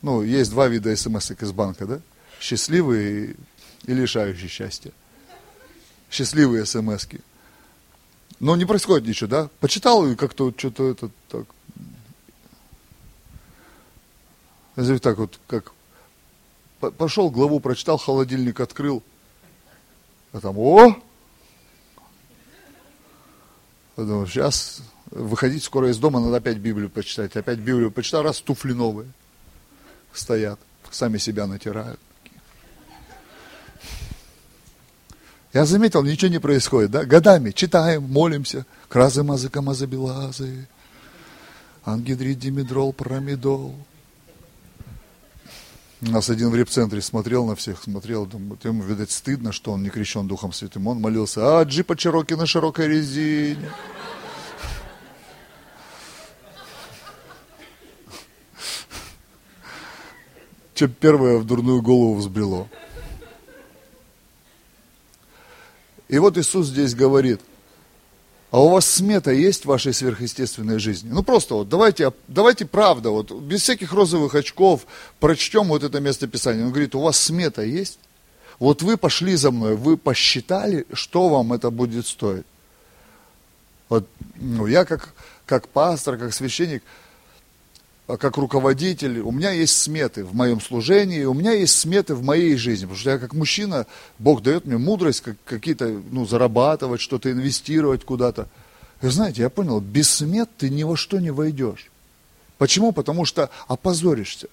Ну, есть два вида смс из банка, да? Счастливые и лишающие счастья. Счастливые смс -ки. Но не происходит ничего, да? Почитал и как-то что-то это так. Так вот, как пошел, главу прочитал, холодильник открыл, а там, о! Подумал, сейчас выходить скоро из дома, надо опять Библию почитать. Опять Библию почитал, раз туфли новые стоят, сами себя натирают. Я заметил, ничего не происходит, да? Годами читаем, молимся. Кразы, мазы, камазы, белазы. Ангидрид, димедрол, промедол. Нас один в репцентре смотрел на всех, смотрел, думаю, ему, видать, стыдно, что он не крещен Духом Святым. Он молился, а джипа Чироки на широкой резине. Что первое в дурную голову взбрело. И вот Иисус здесь говорит, а у вас смета есть в вашей сверхъестественной жизни? Ну просто вот давайте, давайте правда, вот без всяких розовых очков прочтем вот это место Писания. Он говорит, у вас смета есть? Вот вы пошли за мной, вы посчитали, что вам это будет стоить. Вот, ну, я как, как пастор, как священник – как руководитель, у меня есть сметы в моем служении, у меня есть сметы в моей жизни, потому что я как мужчина, Бог дает мне мудрость как, какие-то, ну, зарабатывать, что-то инвестировать куда-то. И знаете, я понял, без смет ты ни во что не войдешь. Почему? Потому что опозоришься.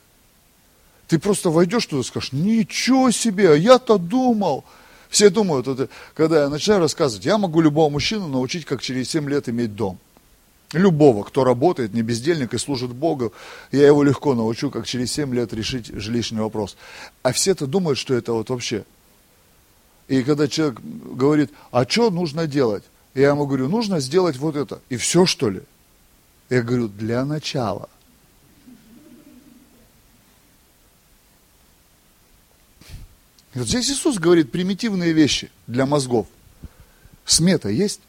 Ты просто войдешь туда и скажешь, ничего себе, а я-то думал. Все думают, это, когда я начинаю рассказывать, я могу любого мужчину научить, как через 7 лет иметь дом. Любого, кто работает, не бездельник и служит Богу, я его легко научу, как через 7 лет решить жилищный вопрос. А все-то думают, что это вот вообще. И когда человек говорит, а что нужно делать? Я ему говорю, нужно сделать вот это. И все, что ли? Я говорю, для начала. И вот здесь Иисус говорит примитивные вещи для мозгов. Смета есть?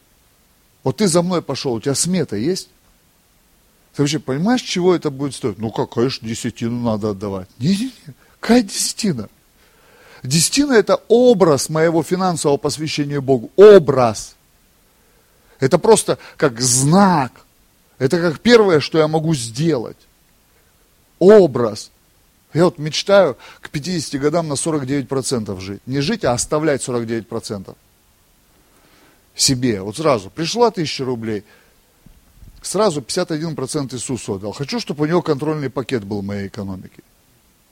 Вот ты за мной пошел, у тебя смета есть? Ты вообще понимаешь, чего это будет стоить? Ну, как, конечно, десятину надо отдавать. Не-не-не, какая десятина? Десятина – это образ моего финансового посвящения Богу. Образ. Это просто как знак. Это как первое, что я могу сделать. Образ. Я вот мечтаю к 50 годам на 49% жить. Не жить, а оставлять 49% себе. Вот сразу пришла тысяча рублей, сразу 51% Иисусу отдал. Хочу, чтобы у него контрольный пакет был в моей экономике.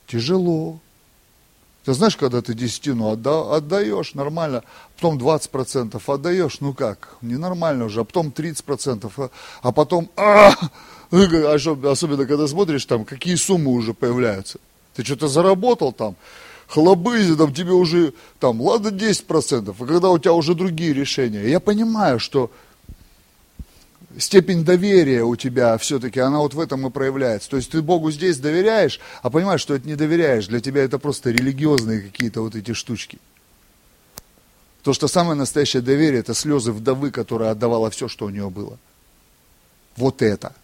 Тяжело. Ты знаешь, когда ты десятину отда, отдаешь, нормально, потом 20% отдаешь, ну как, ненормально уже, а потом 30%, а, а потом, а, особенно когда смотришь там, какие суммы уже появляются. Ты что-то заработал там, хлобызи, там тебе уже, там, ладно 10%, а когда у тебя уже другие решения. Я понимаю, что степень доверия у тебя все-таки, она вот в этом и проявляется. То есть ты Богу здесь доверяешь, а понимаешь, что это не доверяешь. Для тебя это просто религиозные какие-то вот эти штучки. То, что самое настоящее доверие, это слезы вдовы, которая отдавала все, что у нее было. Вот это.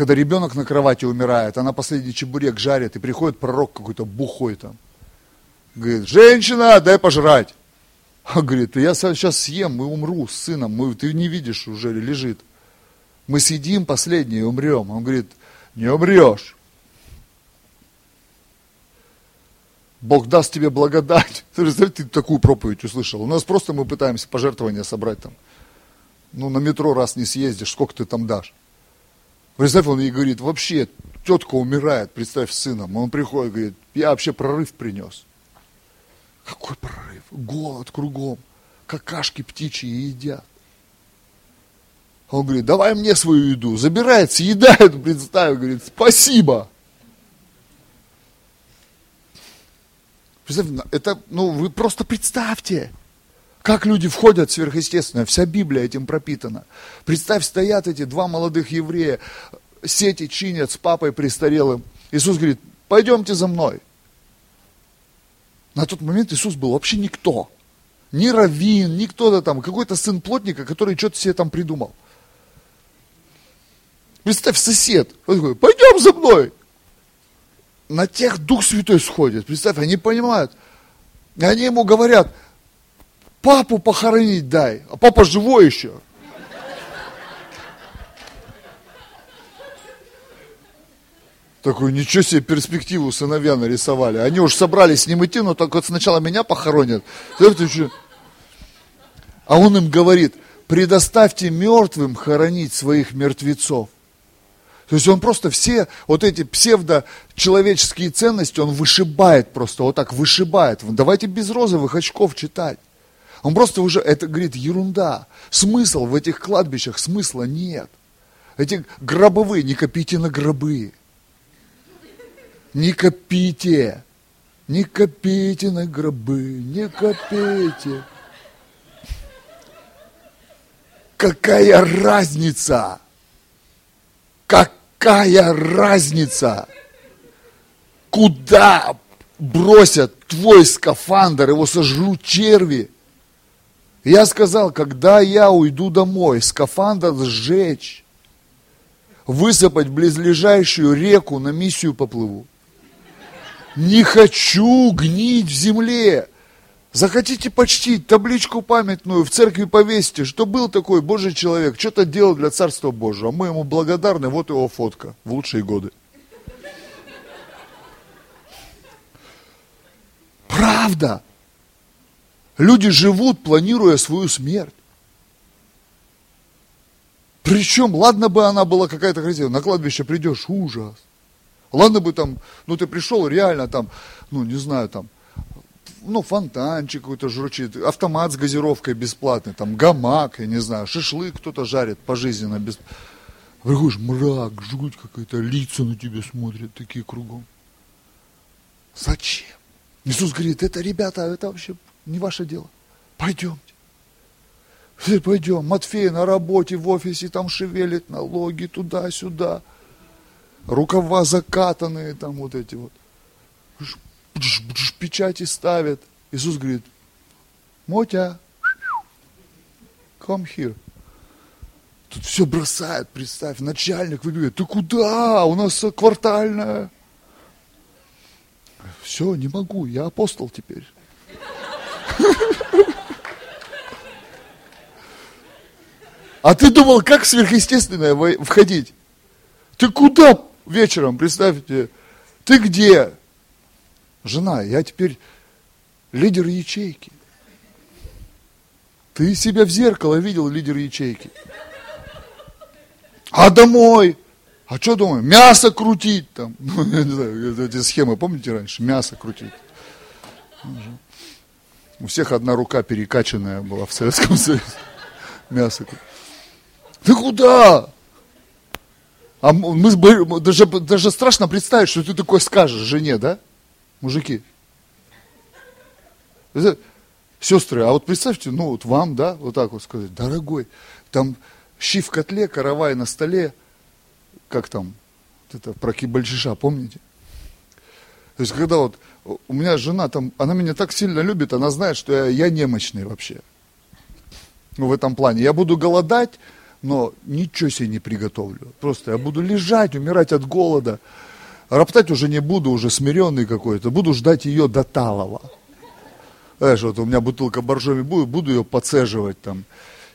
Когда ребенок на кровати умирает, она последний чебурек жарит, и приходит пророк какой-то бухой там. Говорит, женщина, дай пожрать. А говорит, я сейчас съем и умру с сыном, мы, ты не видишь, уже лежит. Мы съедим последний и умрем. Он говорит, не умрешь. Бог даст тебе благодать. <laughs> Ты, ты такую проповедь услышал. У нас просто мы пытаемся пожертвования собрать там. Ну, на метро раз не съездишь, сколько ты там дашь? Представь, он ей говорит, вообще, тетка умирает, представь, с сыном. Он приходит, говорит, я вообще прорыв принес. Какой прорыв? Голод кругом. Какашки птичьи едят. Он говорит, давай мне свою еду. Забирает, съедает, представь, говорит, спасибо. Представь, это, ну, вы просто представьте, как люди входят в сверхъестественное. Вся Библия этим пропитана. Представь, стоят эти два молодых еврея, сети чинят с папой престарелым. Иисус говорит, пойдемте за мной. На тот момент Иисус был вообще никто. Ни раввин, ни кто-то там, какой-то сын плотника, который что-то себе там придумал. Представь, сосед, он такой, пойдем за мной. На тех Дух Святой сходит. Представь, они понимают. Они ему говорят, папу похоронить дай, а папа живой еще. Такую, ничего себе перспективу сыновья нарисовали. Они уж собрались с ним идти, но только вот сначала меня похоронят. А он им говорит, предоставьте мертвым хоронить своих мертвецов. То есть он просто все вот эти псевдо-человеческие ценности, он вышибает просто, вот так вышибает. Давайте без розовых очков читать. Он просто уже, это, говорит, ерунда. Смысл в этих кладбищах, смысла нет. Эти гробовые, не копите на гробы. Не копите. Не копите на гробы, не копите. Какая разница? Какая разница? Куда бросят твой скафандр, его сожрут черви? Я сказал, когда я уйду домой, скафандр сжечь, высыпать близлежащую реку, на миссию поплыву. Не хочу гнить в земле. Захотите почтить табличку памятную, в церкви повесьте, что был такой Божий человек, что-то делал для Царства Божьего. Мы ему благодарны, вот его фотка в лучшие годы. Правда. Люди живут, планируя свою смерть. Причем, ладно бы она была какая-то красивая, на кладбище придешь, ужас. Ладно бы там, ну ты пришел реально там, ну не знаю, там, ну фонтанчик какой-то журчит, автомат с газировкой бесплатный, там гамак, я не знаю, шашлык кто-то жарит пожизненно без... Приходишь, мрак, жуть какая-то, лица на тебя смотрят такие кругом. Зачем? Иисус говорит, это, ребята, это вообще не ваше дело. Пойдемте. Все, пойдем. Матфей на работе, в офисе, там шевелит налоги туда-сюда рукава закатанные, там вот эти вот, печати ставят. Иисус говорит, Мотя, come here. Тут все бросает, представь, начальник выбегает, ты куда? У нас квартальная. Все, не могу, я апостол теперь. А ты думал, как сверхъестественное входить? Ты куда вечером, представьте, ты где? Жена, я теперь лидер ячейки. Ты себя в зеркало видел, лидер ячейки. А домой? А что домой? Мясо крутить там. <laughs> Ну, я не знаю, эти схемы, помните раньше? Мясо крутить. У всех одна рука перекачанная была в Советском <laughs> Союзе. Мясо. Ты куда? А мы, даже, даже страшно представить, что ты такое скажешь жене, да? Мужики. Сестры, а вот представьте, ну вот вам, да, вот так вот сказать, дорогой, там щи в котле, каравай на столе, как там, вот это про кибальчиша, помните? То есть, когда вот у меня жена там, она меня так сильно любит, она знает, что я, я немощный вообще. Ну, в этом плане. Я буду голодать, но ничего себе не приготовлю. Просто я буду лежать, умирать от голода. Роптать уже не буду, уже смиренный какой-то. Буду ждать ее до талого. Знаешь, вот у меня бутылка боржоми будет, буду ее подцеживать там.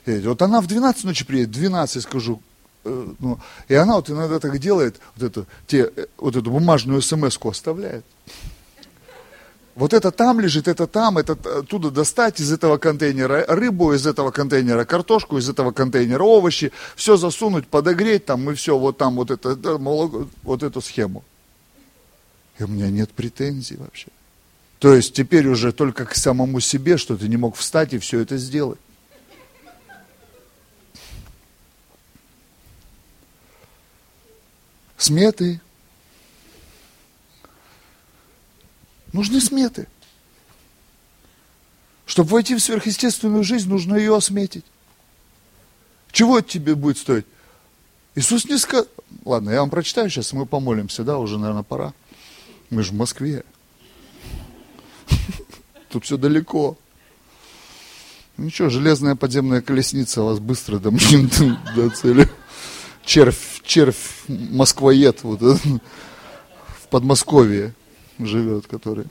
Вот она в 12 ночи приедет, 12 скажу, э, ну, и она вот иногда так делает, вот эту, те, э, вот эту бумажную смс-ку оставляет. Вот это там лежит, это там, это оттуда достать из этого контейнера рыбу, из этого контейнера картошку, из этого контейнера овощи, все засунуть, подогреть там и все, вот там вот это, вот эту схему. И у меня нет претензий вообще. То есть теперь уже только к самому себе, что ты не мог встать и все это сделать. Сметы, Нужны сметы. Чтобы войти в сверхъестественную жизнь, нужно ее осметить. Чего это тебе будет стоить? Иисус не сказал... Ладно, я вам прочитаю сейчас, мы помолимся, да, уже, наверное, пора. Мы же в Москве. <laughs> Тут все далеко. Ничего, железная подземная колесница вас быстро <laughs> до, до цели. Червь, червь, москвоед вот, в Подмосковье живет, который.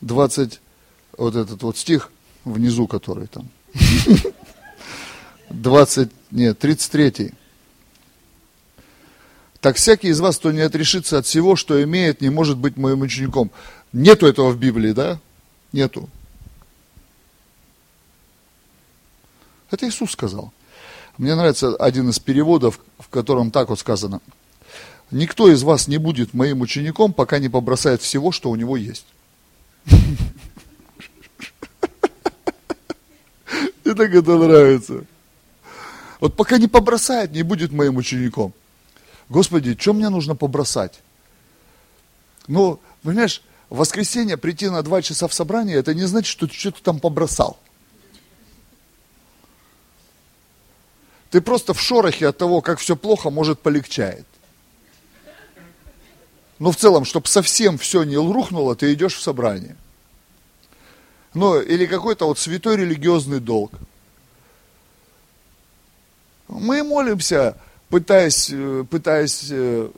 Двадцать, вот этот вот стих внизу, который там. <laughs> Двадцать, нет, тридцать третий. Так всякий из вас, кто не отрешится от всего, что имеет, не может быть моим учеником. Нету этого в Библии, да? Нету. Это Иисус сказал. Мне нравится один из переводов, в котором так вот сказано. Никто из вас не будет моим учеником, пока не побросает всего, что у него есть. И так это нравится. Вот пока не побросает, не будет моим учеником. Господи, что мне нужно побросать? Ну, понимаешь, в воскресенье прийти на два часа в собрание, это не значит, что ты что-то там побросал. Ты просто в шорохе от того, как все плохо, может, полегчает. Но в целом, чтобы совсем все не рухнуло, ты идешь в собрание. Ну, или какой-то вот святой религиозный долг. Мы молимся, пытаясь, э, пытаясь э,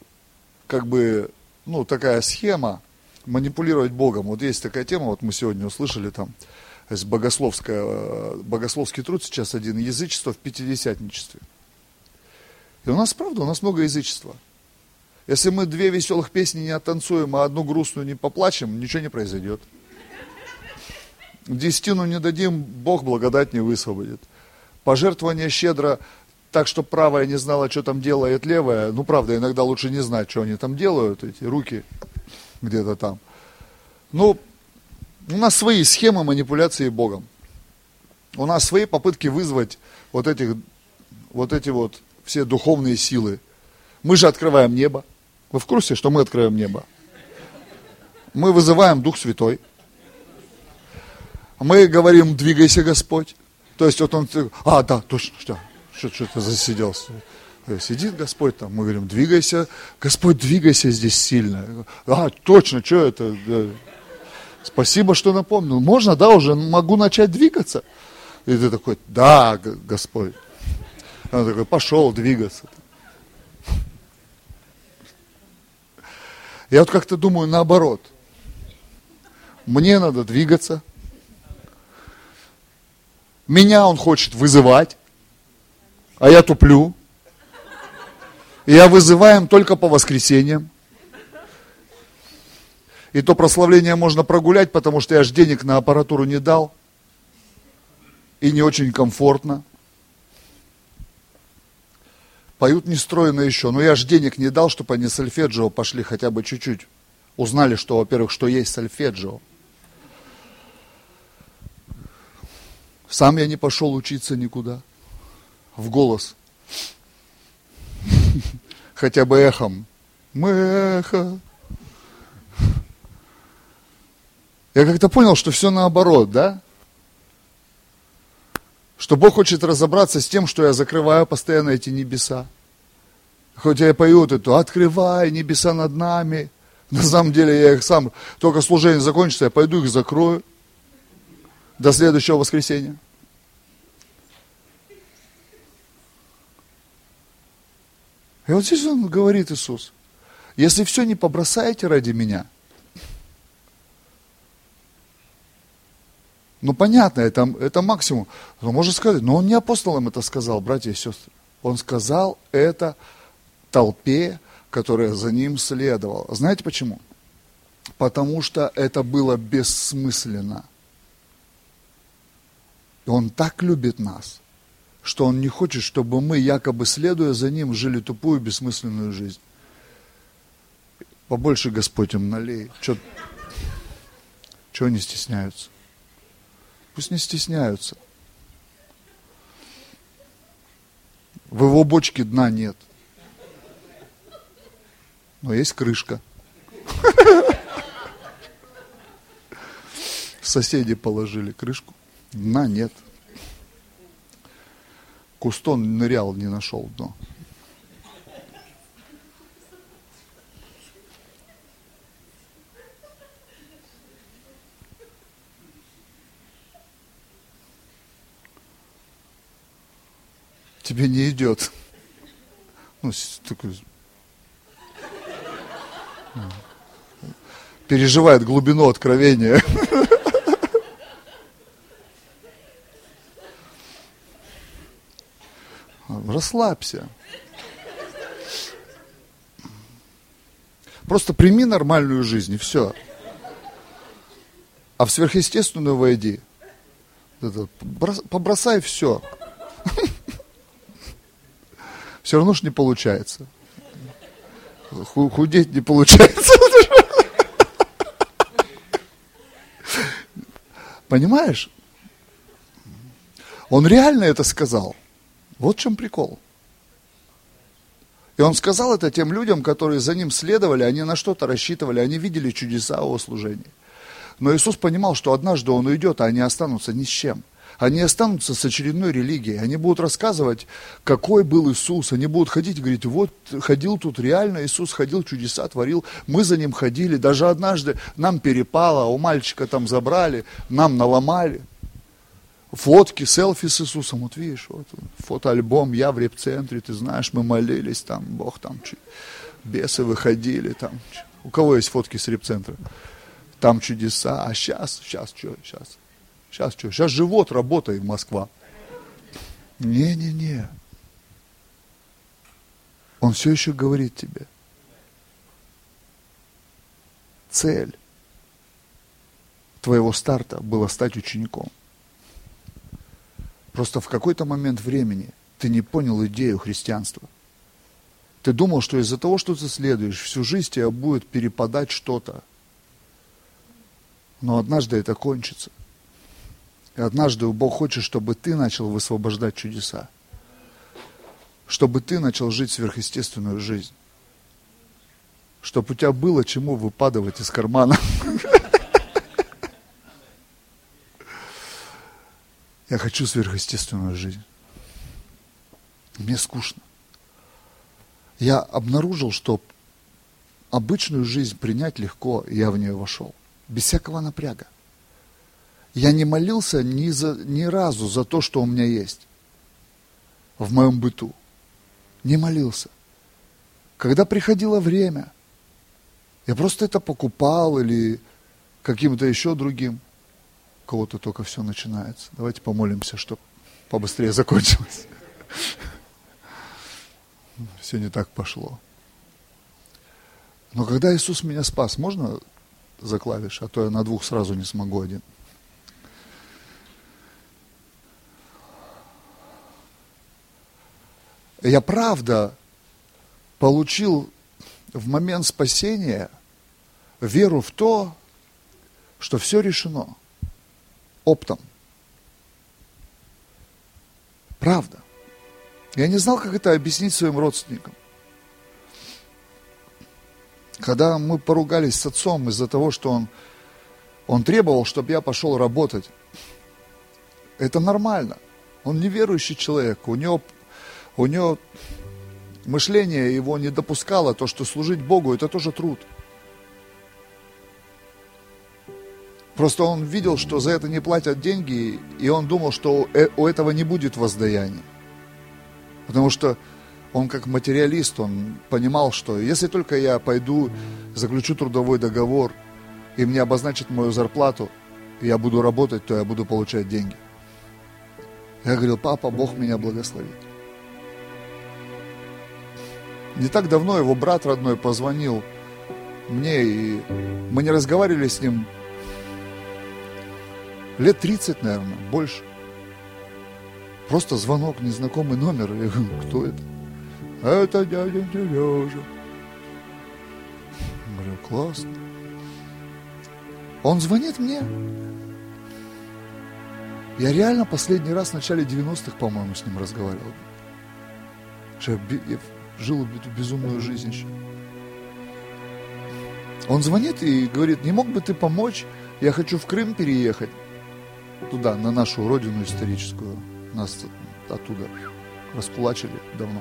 как бы, ну, такая схема, манипулировать Богом. Вот есть такая тема, вот мы сегодня услышали там, то есть богословское, богословский труд сейчас один, язычество в пятидесятничестве. И у нас, правда, у нас много язычества. Если мы две веселых песни не оттанцуем, а одну грустную не поплачем, ничего не произойдет. Десятину не дадим, Бог благодать не высвободит. Пожертвование щедро, так что правая не знала, что там делает левая. Ну, правда, иногда лучше не знать, что они там делают, эти руки где-то там. Ну, у нас свои схемы манипуляции Богом. У нас свои попытки вызвать вот, этих, вот эти вот все духовные силы. Мы же открываем небо. Вы в курсе, что мы открываем небо? Мы вызываем Дух Святой. Мы говорим, двигайся, Господь. То есть вот он, а, да, точно, что, что, что ты засиделся. Сидит Господь там, мы говорим, двигайся, Господь, двигайся здесь сильно. А, точно, что это? Спасибо, что напомнил. Можно, да, уже могу начать двигаться? И ты такой, да, Господь. Он такой, пошел двигаться. Я вот как-то думаю наоборот. Мне надо двигаться. Меня он хочет вызывать, а я туплю. И я вызываем только по воскресеньям. И то прославление можно прогулять, потому что я же денег на аппаратуру не дал. И не очень комфортно. Поют нестройно еще. Но я же денег не дал, чтобы они сольфеджио пошли хотя бы чуть-чуть. Узнали, что, во-первых, что есть сольфеджио. Сам я не пошел учиться никуда. В голос. <laughs> Хотя бы эхом. Мы эхо Я как-то понял, что все наоборот, да? Что Бог хочет разобраться с тем, что я закрываю постоянно эти небеса. Хоть я пою вот эту «Открывай небеса над нами», на самом деле я их сам, только служение закончится, я пойду их закрою до следующего воскресенья. И вот здесь он говорит Иисус, если все не побросаете ради меня, ну понятно, это, это максимум. Но можно сказать, но он не апостолам это сказал, братья и сестры. Он сказал это толпе, которая за ним следовала. Знаете почему? Потому что это было бессмысленно. Он так любит нас, что он не хочет, чтобы мы, якобы следуя за ним, жили тупую, бессмысленную жизнь. Побольше Господь им налей. Чего они стесняются? Пусть не стесняются. В его бочке дна нет. Но есть крышка. Соседи положили крышку. Дна нет. Кустон нырял, не нашел дно. Тебе не идет. Ну, такой, переживает глубину откровения. Расслабься. Просто прими нормальную жизнь, и все. А в сверхъестественную войди. Побросай все. Все равно ж не получается. Худеть не получается. Понимаешь? Он реально это сказал. Вот в чем прикол. И он сказал это тем людям, которые за ним следовали, они на что-то рассчитывали, они видели чудеса его служения. Но Иисус понимал, что однажды он уйдет, а они останутся ни с чем – они останутся с очередной религией. Они будут рассказывать, какой был Иисус. Они будут ходить и говорить, вот ходил тут реально, Иисус ходил, чудеса творил. Мы за ним ходили. Даже однажды нам перепало, у мальчика там забрали, нам наломали. Фотки, селфи с Иисусом. Вот видишь, вот фотоальбом, я в репцентре, ты знаешь, мы молились там, Бог там, бесы выходили там. У кого есть фотки с репцентра? Там чудеса, а сейчас, сейчас, что, сейчас. Сейчас что? Сейчас живот работает Москва. Не-не-не. Он все еще говорит тебе. Цель твоего старта была стать учеником. Просто в какой-то момент времени ты не понял идею христианства. Ты думал, что из-за того, что ты следуешь, всю жизнь тебе будет перепадать что-то. Но однажды это кончится – и однажды Бог хочет, чтобы ты начал высвобождать чудеса. Чтобы ты начал жить сверхъестественную жизнь. Чтобы у тебя было чему выпадывать из кармана. <laughs> Я хочу сверхъестественную жизнь. Мне скучно. Я обнаружил, что обычную жизнь принять легко, и я в нее вошел. Без всякого напряга. Я не молился ни, за, ни разу за то, что у меня есть в моем быту. Не молился. Когда приходило время, я просто это покупал или каким-то еще другим. У кого-то только все начинается. Давайте помолимся, чтобы побыстрее закончилось. <laughs> Все не так пошло. Но когда Иисус меня спас, можно за клавиш, а то я на двух сразу не смогу один. Я правда получил в момент спасения веру в то, что все решено оптом. Правда. Я не знал, как это объяснить своим родственникам. Когда мы поругались с отцом из-за того, что он Он требовал, чтобы я пошел работать. Это нормально. Он неверующий человек. У него, у него мышление его не допускало то, что служить Богу это тоже труд. Просто он видел, что за это не платят деньги, и он думал, что э, у этого не будет воздаяния. Потому что он как материалист, он понимал, что если только я пойду, заключу трудовой договор, и мне обозначат мою зарплату, и я буду работать, то я буду получать деньги. Я говорил, папа, Бог меня благословит. Не так давно его брат родной позвонил мне, и мы не разговаривали с ним лет 30, наверное, больше. Просто звонок, незнакомый номер. Я говорю, кто это? Это дядя Сережа. Говорю, классно. Он звонит мне. Я реально последний раз в начале 90-х, по-моему, с ним разговаривал. Жил эту безумную жизнь еще. Он звонит и говорит, не мог бы ты помочь? Я хочу в Крым переехать. Туда, на нашу родину историческую. Нас оттуда раскулачили давно.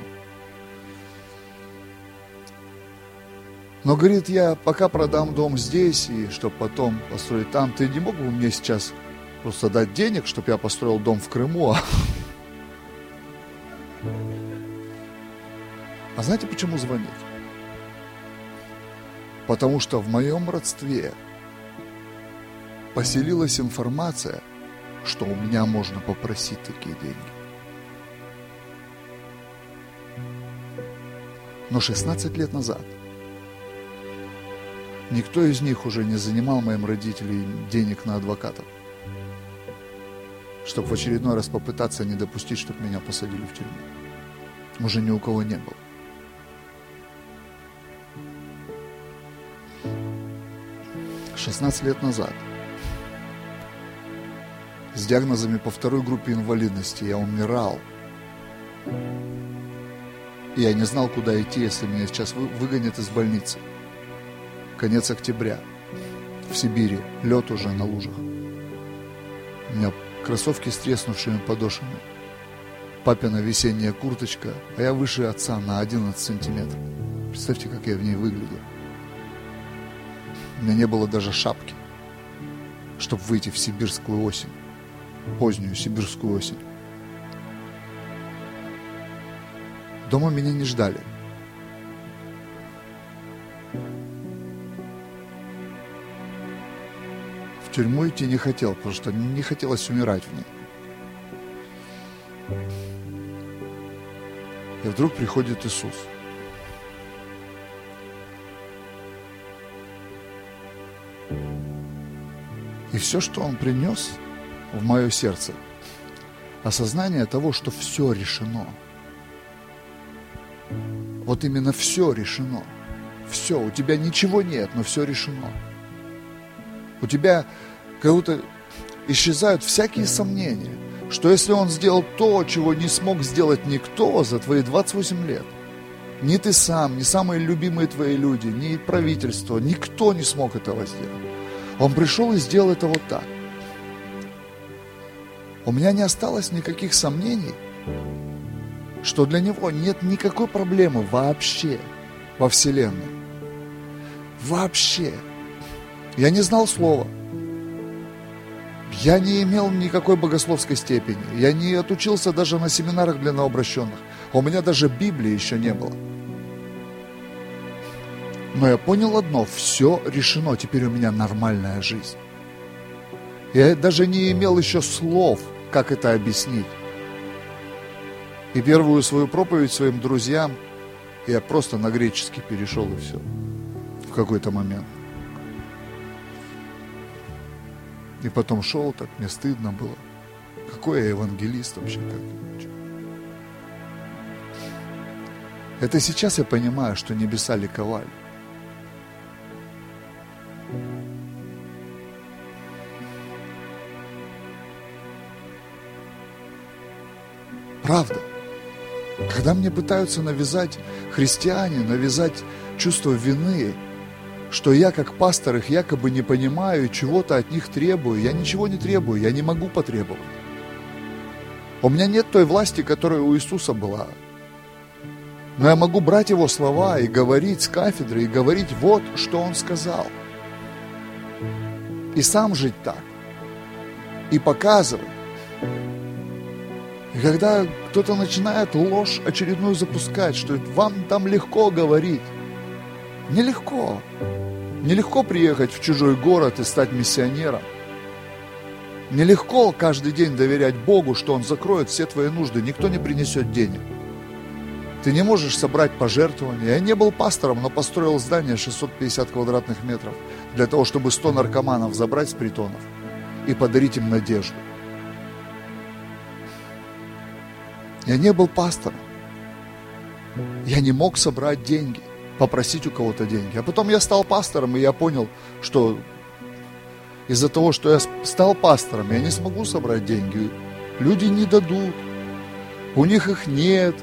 Но, говорит, я пока продам дом здесь, и чтобы потом построить там, ты не мог бы мне сейчас просто дать денег, чтобы я построил дом в Крыму? А, а знаете, почему звонит? Потому что в моем родстве поселилась информация, что у меня можно попросить такие деньги. Но 16 лет назад Никто из них уже не занимал моим родителям денег на адвокатов, чтобы в очередной раз попытаться не допустить, чтобы меня посадили в тюрьму. Уже ни у кого не было. Шестнадцать лет назад с диагнозами по второй группе инвалидности я умирал. И я не знал, куда идти, если меня сейчас выгонят из больницы конец октября. В Сибири. Лед уже на лужах. У меня кроссовки с треснувшими подошвами. Папина весенняя курточка, а я выше отца на 11 сантиметров. Представьте, как я в ней выглядел. У меня не было даже шапки, чтобы выйти в сибирскую осень. Позднюю сибирскую осень. Дома меня не ждали – тюрьму идти не хотел, потому что не хотелось умирать в ней. И вдруг приходит Иисус. И все, что Он принес в мое сердце, осознание того, что все решено. Вот именно все решено. Все, у тебя ничего нет, но все решено. У тебя как будто исчезают всякие сомнения, что если он сделал то, чего не смог сделать никто за твои 28 лет, ни ты сам, ни самые любимые твои люди, ни правительство, никто не смог этого сделать. Он пришел и сделал это вот так. У меня не осталось никаких сомнений, что для него нет никакой проблемы вообще во Вселенной. Вообще. Я не знал слова. Я не имел никакой богословской степени. Я не отучился даже на семинарах для новообращенных. У меня даже Библии еще не было. Но я понял одно, все решено, теперь у меня нормальная жизнь. Я даже не имел еще слов, как это объяснить. И первую свою проповедь своим друзьям я просто на греческий перешел и все. В какой-то момент. И потом шел, так мне стыдно было. Какой я евангелист вообще? Как? Это сейчас я понимаю, что небеса ликовали. Правда. Когда мне пытаются навязать христиане, навязать чувство вины, что я как пастор их якобы не понимаю и чего-то от них требую. Я ничего не требую, я не могу потребовать. У меня нет той власти, которая у Иисуса была. Но я могу брать его слова и говорить с кафедры, и говорить вот, что он сказал. И сам жить так. И показывать. И когда кто-то начинает ложь очередную запускать, что вам там легко говорить, нелегко. Нелегко приехать в чужой город и стать миссионером. Нелегко каждый день доверять Богу, что Он закроет все твои нужды, никто не принесет денег. Ты не можешь собрать пожертвования. Я не был пастором, но построил здание 650 квадратных метров для того, чтобы 100 наркоманов забрать с притонов и подарить им надежду. Я не был пастором. Я не мог собрать деньги, попросить у кого-то деньги. А потом я стал пастором, и я понял, что из-за того, что я стал пастором, я не смогу собрать деньги. Люди не дадут. У них их нет.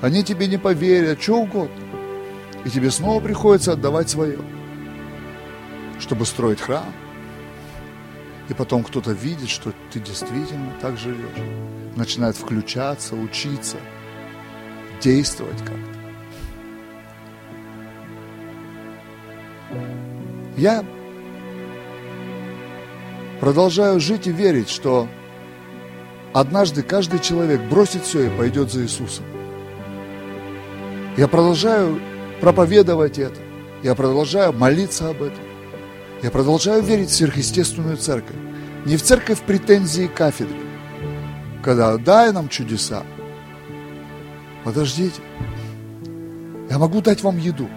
Они тебе не поверят, что угодно. И тебе снова приходится отдавать свое, чтобы строить храм. И потом кто-то видит, что ты действительно так живешь. Начинает включаться, учиться, действовать как-то. Я продолжаю жить и верить, что однажды каждый человек бросит все и пойдет за Иисусом. Я продолжаю проповедовать это. Я продолжаю молиться об этом. Я продолжаю верить в сверхъестественную церковь. Не в церковь претензии кафедры, когда дай нам чудеса. Подождите. Я могу дать вам еду.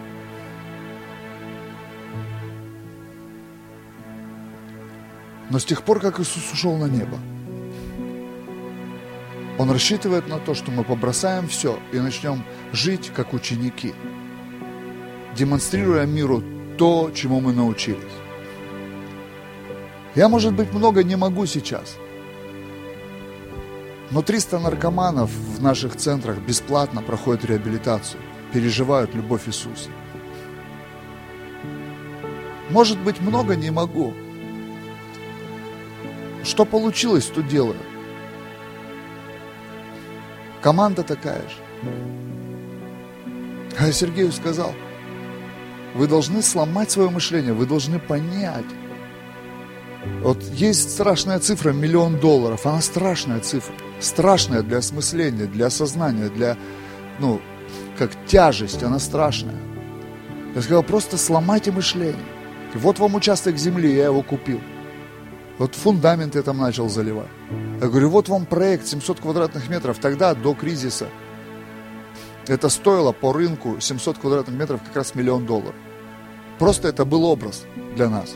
Но с тех пор, как Иисус ушел на небо, Он рассчитывает на то, что мы побросаем все и начнем жить как ученики, демонстрируя миру то, чему мы научились. Я, может быть, много не могу сейчас, но 300 наркоманов в наших центрах бесплатно проходят реабилитацию, переживают любовь Иисуса. Может быть, много не могу, что получилось, то делаю. Команда такая же. А я Сергею сказал, вы должны сломать свое мышление, вы должны понять. Вот есть страшная цифра миллион долларов, она страшная цифра, страшная для осмысления, для осознания, для, ну, как тяжесть, она страшная. Я сказал, просто сломайте мышление. Вот вам участок земли, я его купил. Вот фундамент я там начал заливать. Я говорю, вот вам проект 700 квадратных метров. Тогда, до кризиса, это стоило по рынку 700 квадратных метров как раз миллион долларов. Просто это был образ для нас.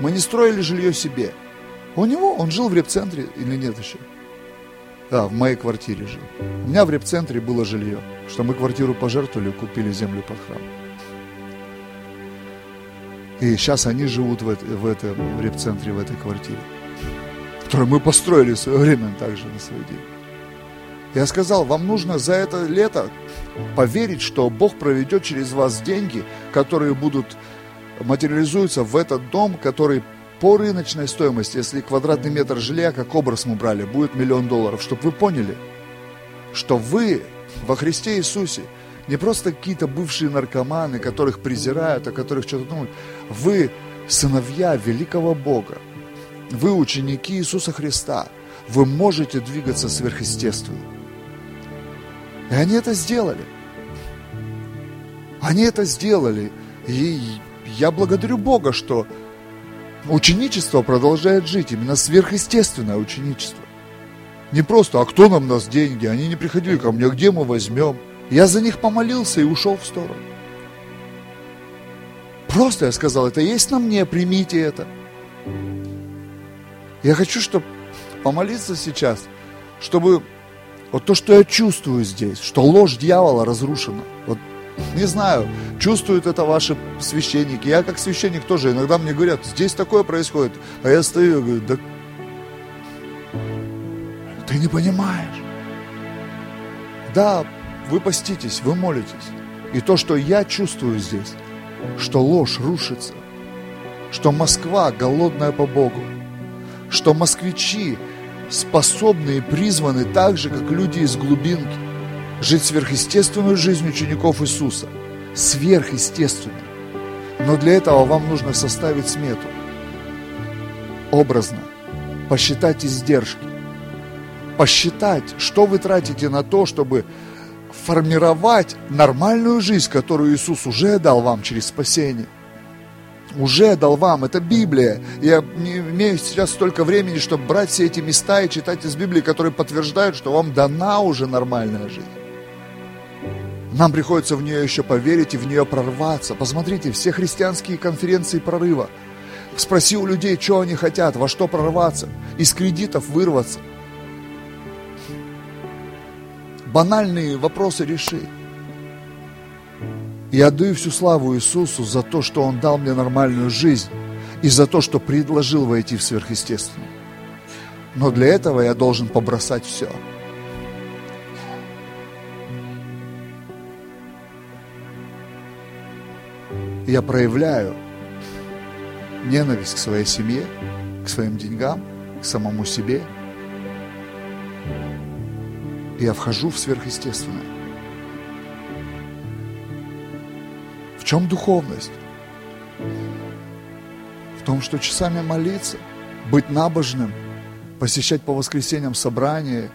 Мы не строили жилье себе. У него, он жил в репцентре или нет еще? Да, в моей квартире жил. У меня в репцентре было жилье, что мы квартиру пожертвовали, купили землю под храм. И сейчас они живут в, в этом в репцентре, в этой квартире, которую мы построили в свое время также на свои деньги. Я сказал, вам нужно за это лето поверить, что Бог проведет через вас деньги, которые будут материализуются в этот дом, который по рыночной стоимости, если квадратный метр жилья, как образ мы брали, будет миллион долларов, чтобы вы поняли, что вы во Христе Иисусе – не просто какие-то бывшие наркоманы, которых презирают, о которых что-то думают. Вы сыновья великого Бога. Вы ученики Иисуса Христа. Вы можете двигаться сверхъестественно. И они это сделали. Они это сделали. И я благодарю Бога, что ученичество продолжает жить. Именно сверхъестественное ученичество. Не просто, а кто нам даст деньги? Они не приходили ко мне, где мы возьмем? Я за них помолился и ушел в сторону. Просто я сказал, это есть на мне, примите это. Я хочу, чтобы помолиться сейчас, чтобы вот то, что я чувствую здесь, что ложь дьявола разрушена. Вот не знаю, чувствуют это ваши священники. Я как священник тоже, иногда мне говорят, здесь такое происходит. А я стою и говорю, да ты не понимаешь. Да, вы поститесь, вы молитесь. И то, что я чувствую здесь, что ложь рушится, что Москва голодная по Богу, что москвичи способны и призваны так же, как люди из глубинки, жить сверхъестественную жизнь учеников Иисуса, сверхъестественную. Но для этого вам нужно составить смету, образно, посчитать издержки, посчитать, что вы тратите на то, чтобы формировать нормальную жизнь, которую Иисус уже дал вам через спасение. Уже дал вам, это Библия. Я не имею сейчас столько времени, чтобы брать все эти места и читать из Библии, которые подтверждают, что вам дана уже нормальная жизнь. Нам приходится в нее еще поверить и в нее прорваться. Посмотрите, все христианские конференции прорыва. Спроси у людей, что они хотят, во что прорваться, из кредитов вырваться – банальные вопросы реши. Я отдаю всю славу Иисусу за то, что Он дал мне нормальную жизнь и за то, что предложил войти в сверхъестественное. Но для этого я должен побросать все. Я проявляю ненависть к своей семье, к своим деньгам, к самому себе – я вхожу в сверхъестественное. В чем духовность? В том, что часами молиться, быть набожным, посещать по воскресеньям собрания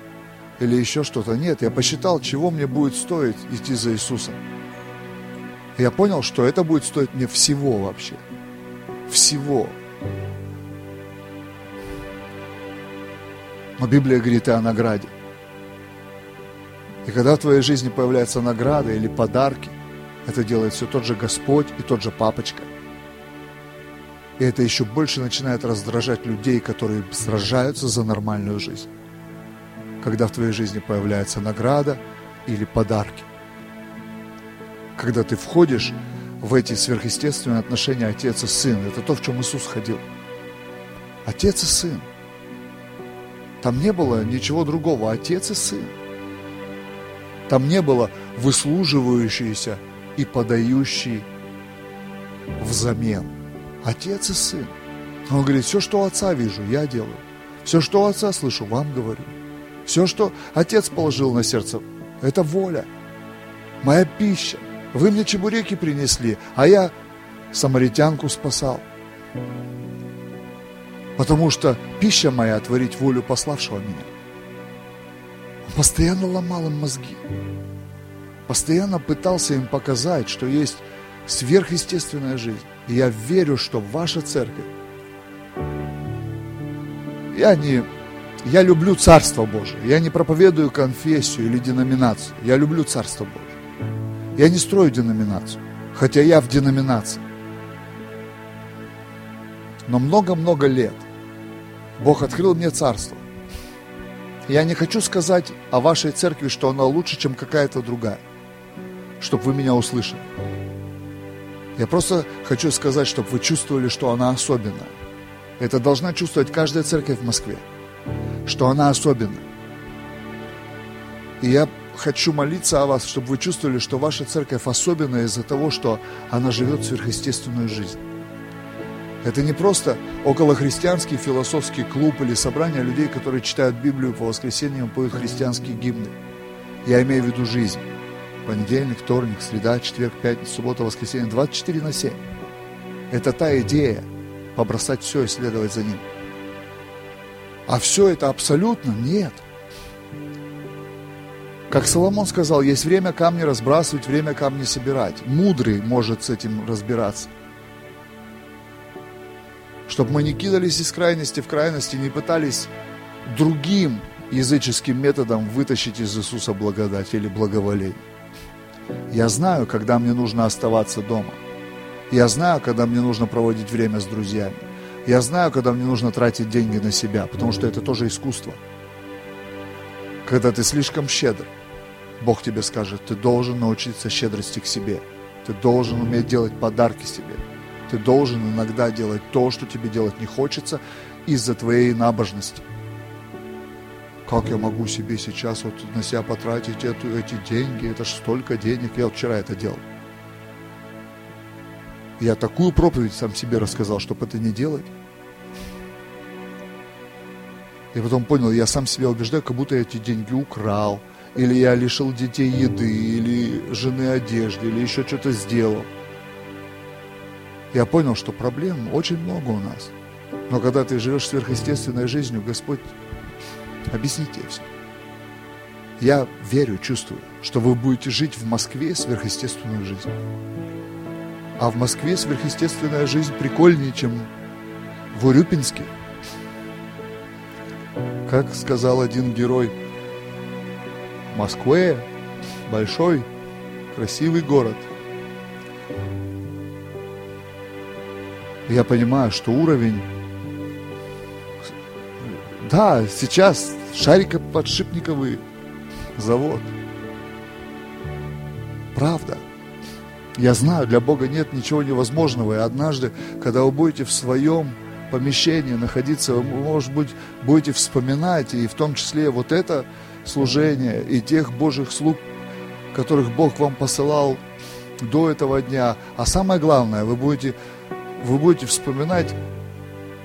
или еще что-то. Нет, я посчитал, чего мне будет стоить идти за Иисусом. Я понял, что это будет стоить мне всего вообще. Всего. Но Библия говорит и о награде. И когда в твоей жизни появляется награда или подарки, это делает все тот же Господь и тот же папочка. И это еще больше начинает раздражать людей, которые сражаются за нормальную жизнь. Когда в твоей жизни появляется награда или подарки. Когда ты входишь в эти сверхъестественные отношения отец и сын. Это то, в чем Иисус ходил. Отец и сын. Там не было ничего другого. Отец и сын. Там не было выслуживающийся и подающий взамен. Отец и сын. Он говорит, все, что у отца вижу, я делаю. Все, что у отца слышу, вам говорю. Все, что отец положил на сердце, это воля. Моя пища. Вы мне чебуреки принесли, а я самаритянку спасал. Потому что пища моя творить волю пославшего меня постоянно ломал им мозги. Постоянно пытался им показать, что есть сверхъестественная жизнь. И я верю, что ваша церковь, я не, я люблю Царство Божие. Я не проповедую конфессию или деноминацию. Я люблю Царство Божие. Я не строю деноминацию, хотя я в деноминации. Но много-много лет Бог открыл мне Царство. Я не хочу сказать о вашей церкви, что она лучше, чем какая-то другая, чтобы вы меня услышали. Я просто хочу сказать, чтобы вы чувствовали, что она особенная. Это должна чувствовать каждая церковь в Москве, что она особенная. И я хочу молиться о вас, чтобы вы чувствовали, что ваша церковь особенная из-за того, что она живет сверхъестественную жизнь. Это не просто околохристианский философский клуб или собрание людей, которые читают Библию по воскресеньям, поют христианские гимны. Я имею в виду жизнь. Понедельник, вторник, среда, четверг, пятница, суббота, воскресенье. 24 на 7. Это та идея, побросать все и следовать за ним. А все это абсолютно нет. Как Соломон сказал, есть время камни разбрасывать, время камни собирать. Мудрый может с этим разбираться – чтобы мы не кидались из крайности в крайности, не пытались другим языческим методом вытащить из Иисуса благодать или благоволение. Я знаю, когда мне нужно оставаться дома. Я знаю, когда мне нужно проводить время с друзьями. Я знаю, когда мне нужно тратить деньги на себя, потому что это тоже искусство. Когда ты слишком щедр, Бог тебе скажет, ты должен научиться щедрости к себе. Ты должен уметь делать подарки себе. Ты должен иногда делать то, что тебе делать не хочется из-за твоей набожности. Как я могу себе сейчас вот на себя потратить эту, эти деньги? Это же столько денег. Я вот вчера это делал. Я такую проповедь сам себе рассказал, чтобы это не делать. И потом понял, я сам себя убеждаю, как будто я эти деньги украл, или я лишил детей еды, или жены одежды, или еще что-то сделал. Я понял, что проблем очень много у нас. Но когда ты живешь сверхъестественной жизнью, Господь объяснит тебе все. Я верю, чувствую, что вы будете жить в Москве сверхъестественную жизнь. А в Москве сверхъестественная жизнь прикольнее, чем в Урюпинске. Как сказал один герой, Москве большой, красивый город. Я понимаю, что уровень... Да, сейчас шарикоподшипниковый завод. Правда. Я знаю, для Бога нет ничего невозможного. И однажды, когда вы будете в своем помещении находиться, вы, может быть, будете вспоминать, и в том числе вот это служение, и тех Божьих слуг, которых Бог вам посылал до этого дня. А самое главное, вы будете, вы будете вспоминать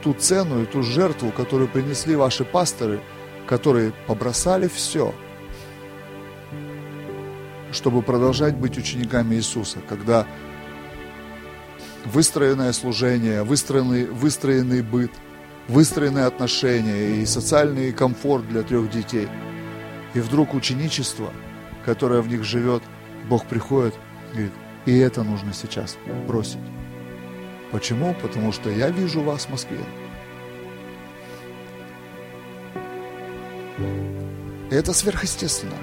ту цену и ту жертву, которую принесли ваши пасторы, которые побросали все – чтобы продолжать быть учениками Иисуса, когда выстроенное служение, выстроенный, выстроенный быт, выстроенные отношения и социальный комфорт для трех детей. И вдруг ученичество, которое в них живет, Бог приходит и говорит, и это нужно сейчас бросить. Почему? Потому что я вижу вас в Москве. Это сверхъестественно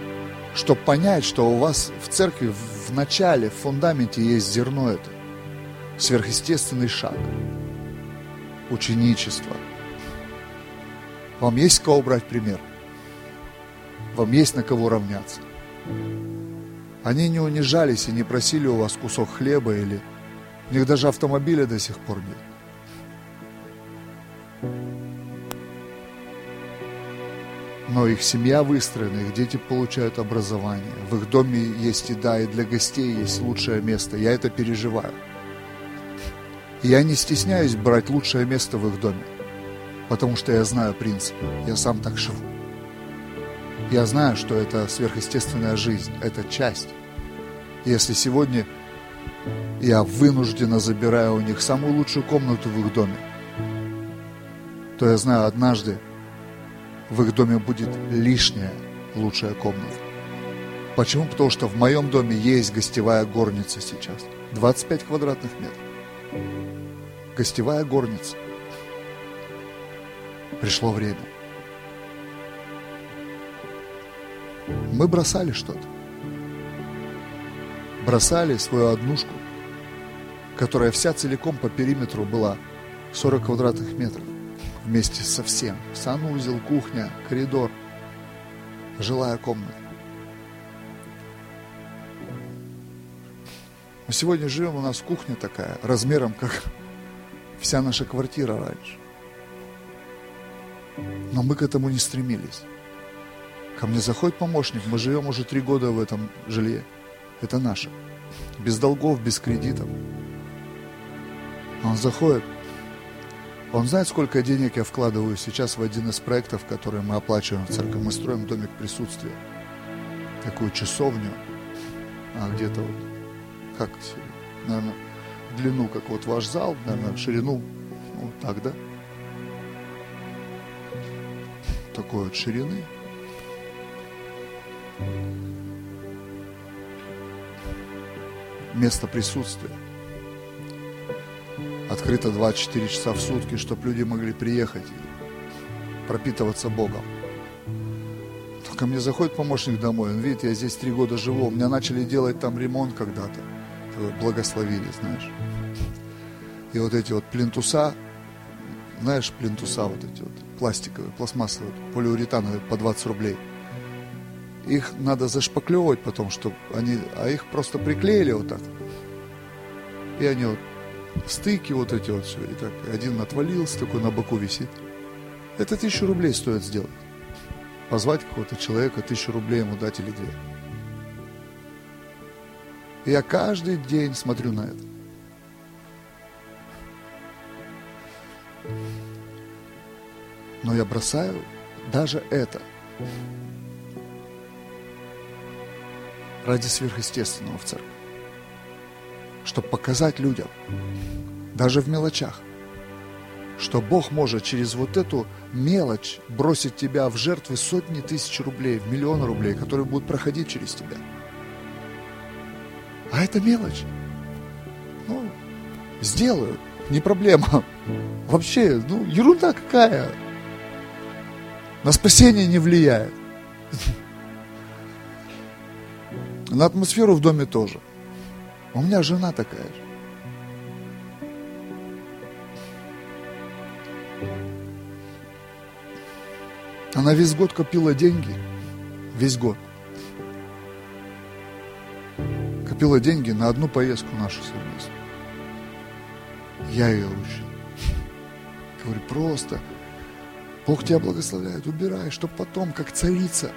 чтобы понять, что у вас в церкви в начале, в фундаменте есть зерно это. Сверхъестественный шаг. Ученичество. Вам есть кого брать пример? Вам есть на кого равняться? Они не унижались и не просили у вас кусок хлеба или... У них даже автомобиля до сих пор нет. но их семья выстроена, их дети получают образование. В их доме есть еда, и для гостей есть лучшее место. Я это переживаю. Я не стесняюсь брать лучшее место в их доме, потому что я знаю принцип. Я сам так живу. Я знаю, что это сверхъестественная жизнь, это часть. Если сегодня я вынужденно забираю у них самую лучшую комнату в их доме, то я знаю, однажды в их доме будет лишняя лучшая комната. Почему? Потому что в моем доме есть гостевая горница сейчас. 25 квадратных метров. Гостевая горница. Пришло время. Мы бросали что-то. Бросали свою однушку, которая вся целиком по периметру была 40 квадратных метров вместе со всем. Санузел, кухня, коридор, жилая комната. Мы сегодня живем, у нас кухня такая, размером как <laughs> вся наша квартира раньше. Но мы к этому не стремились. Ко мне заходит помощник, мы живем уже три года в этом жилье. Это наше. Без долгов, без кредитов. Он заходит, он знает, сколько денег я вкладываю сейчас в один из проектов, которые мы оплачиваем в церкви. Мы строим домик присутствия. Такую часовню. А где-то вот, как, наверное, длину, как вот ваш зал, наверное, ширину, ну, так, да? Такой вот ширины. Место присутствия открыто 24 часа в сутки, чтобы люди могли приехать и пропитываться Богом. Ко мне заходит помощник домой, он видит, я здесь три года живу, у меня начали делать там ремонт когда-то, благословили, знаешь. И вот эти вот плинтуса, знаешь, плинтуса вот эти вот, пластиковые, пластмассовые, полиуретановые по 20 рублей их надо зашпаклевывать потом, чтобы они, а их просто приклеили вот так. И они вот стыки вот эти вот все, и так один отвалился, такой на боку висит. Это тысячу рублей стоит сделать. Позвать какого-то человека, тысячу рублей ему дать или две. Я каждый день смотрю на это. Но я бросаю даже это ради сверхъестественного в церкви. Чтобы показать людям, даже в мелочах, что Бог может через вот эту мелочь бросить тебя в жертвы сотни тысяч рублей, в миллионы рублей, которые будут проходить через тебя. А это мелочь. Ну, сделаю, не проблема. <laughs> Вообще, ну, ерунда какая. На спасение не влияет. <laughs> На атмосферу в доме тоже. У меня жена такая же. Она весь год копила деньги. Весь год. Копила деньги на одну поездку нашу совместную. Я ее учил. Говорю, просто Бог тебя благословляет, убирай, чтобы потом, как царица,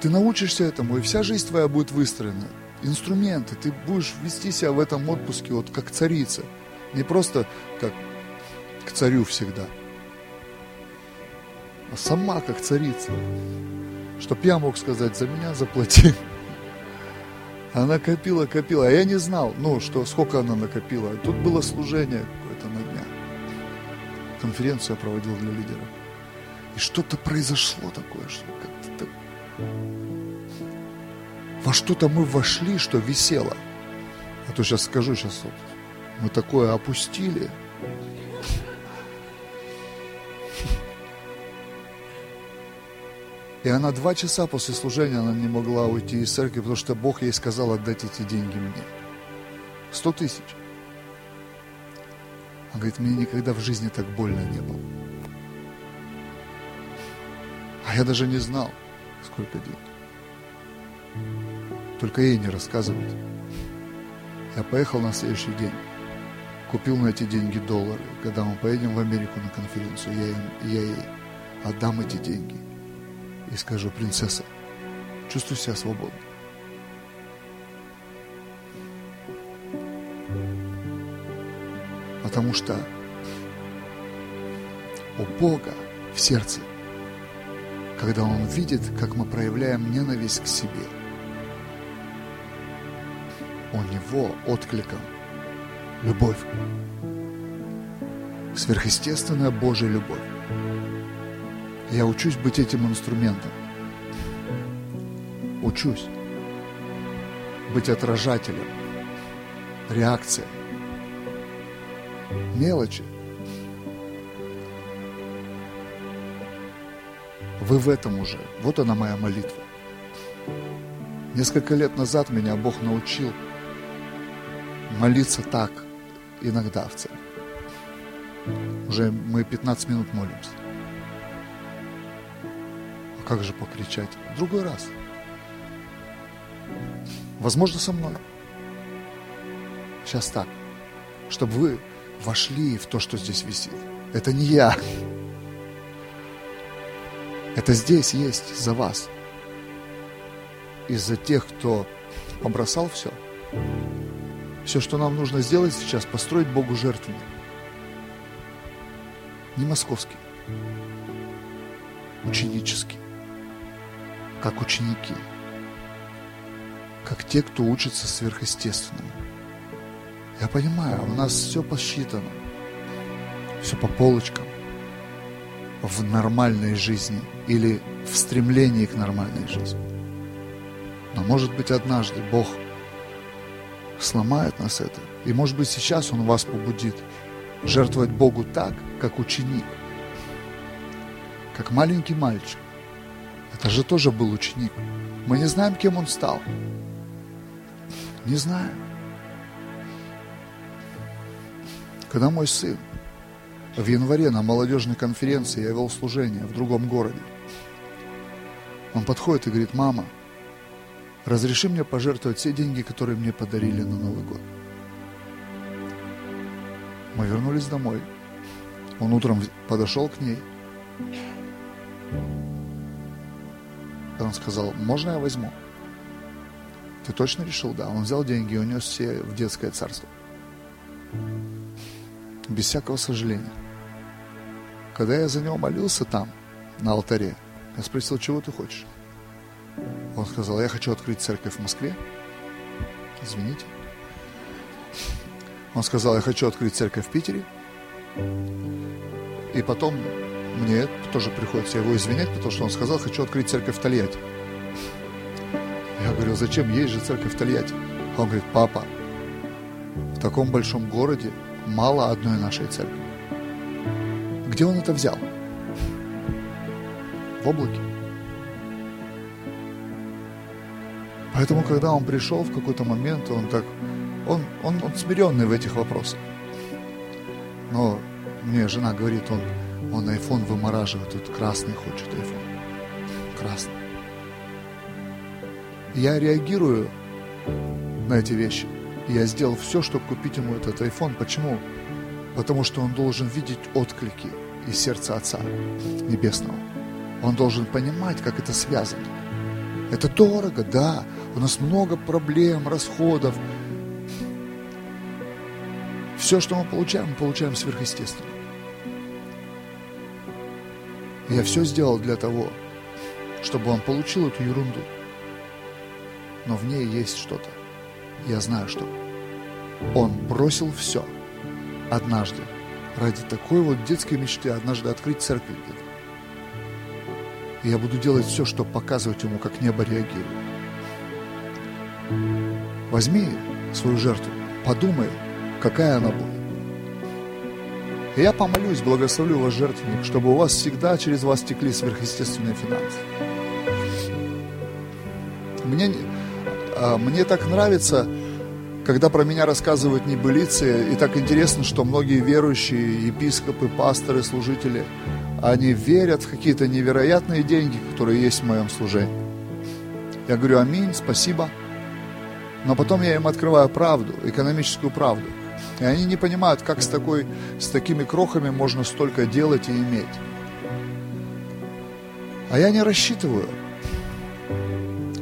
ты научишься этому, и вся жизнь твоя будет выстроена. Инструменты, ты будешь вести себя в этом отпуске вот как царица. Не просто как к царю всегда, а сама как царица. Чтоб я мог сказать, за меня заплати. Она копила, копила. А я не знал, ну, что, сколько она накопила. Тут было служение какое-то на дня. Конференцию я проводил для лидеров. И что-то произошло такое, что как-то так... Во что-то мы вошли, что висело. А то сейчас скажу, сейчас вот, мы такое опустили. И она два часа после служения, она не могла уйти из церкви, потому что Бог ей сказал отдать эти деньги мне. Сто тысяч. Она говорит, мне никогда в жизни так больно не было. А я даже не знал, сколько денег. Только ей не рассказывать. Я поехал на следующий день. Купил на эти деньги доллары. Когда мы поедем в Америку на конференцию, я, им, я ей отдам эти деньги – и скажу, принцесса, чувствуй себя свободно. Потому что у Бога в сердце, когда Он видит, как мы проявляем ненависть к себе, у Него откликом любовь, сверхъестественная Божья любовь. Я учусь быть этим инструментом. Учусь быть отражателем, реакцией. Мелочи. Вы в этом уже. Вот она моя молитва. Несколько лет назад меня Бог научил молиться так иногда в церкви. Уже мы 15 минут молимся как же покричать? В другой раз. Возможно, со мной. Сейчас так. Чтобы вы вошли в то, что здесь висит. Это не я. Это здесь есть за вас. И за тех, кто побросал все. Все, что нам нужно сделать сейчас, построить Богу жертвенник. Не московский, ученический как ученики, как те, кто учится сверхъестественному. Я понимаю, у нас все посчитано, все по полочкам в нормальной жизни или в стремлении к нормальной жизни. Но может быть однажды Бог сломает нас это. И может быть сейчас Он вас побудит жертвовать Богу так, как ученик, как маленький мальчик, это же тоже был ученик. Мы не знаем, кем он стал. Не знаем. Когда мой сын в январе на молодежной конференции я вел служение в другом городе, он подходит и говорит, мама, разреши мне пожертвовать все деньги, которые мне подарили на Новый год. Мы вернулись домой. Он утром подошел к ней, он сказал, можно я возьму? Ты точно решил? Да. Он взял деньги и унес все в детское царство. Без всякого сожаления. когда я за него молился там, на алтаре, я спросил, чего ты хочешь? Он сказал, я хочу открыть церковь в Москве. Извините. Он сказал, я хочу открыть церковь в Питере. И потом мне тоже приходится его извинять, потому что он сказал, хочу открыть церковь в Тольятти. Я говорю, зачем? Есть же церковь в Тольятти. Он говорит, папа, в таком большом городе мало одной нашей церкви. Где он это взял? В облаке. Поэтому, когда он пришел в какой-то момент, он так, он, он, он смиренный в этих вопросах. Но мне жена говорит, он, он iPhone вымораживает, тут красный хочет iPhone. Красный. Я реагирую на эти вещи. Я сделал все, чтобы купить ему этот iPhone. Почему? Потому что он должен видеть отклики из сердца Отца Небесного. Он должен понимать, как это связано. Это дорого, да. У нас много проблем, расходов. Все, что мы получаем, мы получаем сверхъестественно. Я все сделал для того, чтобы он получил эту ерунду. Но в ней есть что-то. Я знаю, что. Он бросил все однажды ради такой вот детской мечты однажды открыть церковь где-то. И я буду делать все, чтобы показывать ему, как небо реагирует. Возьми свою жертву, подумай, какая она будет. И я помолюсь, благословлю вас, жертвенник, чтобы у вас всегда через вас текли сверхъестественные финансы. Мне, а, мне так нравится, когда про меня рассказывают небылицы, и так интересно, что многие верующие, епископы, пасторы, служители, они верят в какие-то невероятные деньги, которые есть в моем служении. Я говорю, аминь, спасибо. Но потом я им открываю правду, экономическую правду. И они не понимают, как с, такой, с такими крохами можно столько делать и иметь. А я не рассчитываю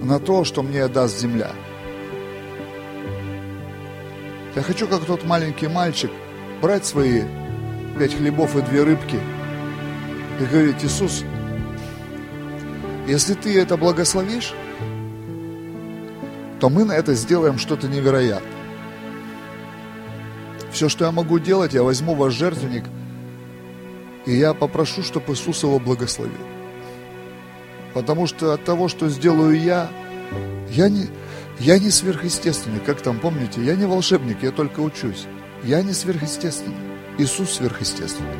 на то, что мне даст земля. Я хочу, как тот маленький мальчик, брать свои пять хлебов и две рыбки и говорить, Иисус, если ты это благословишь, то мы на это сделаем что-то невероятное. Все, что я могу делать, я возьму ваш жертвенник, и я попрошу, чтобы Иисус его благословил. Потому что от того, что сделаю я, я не, я не сверхъестественный, как там, помните, я не волшебник, я только учусь. Я не сверхъестественный, Иисус сверхъестественный.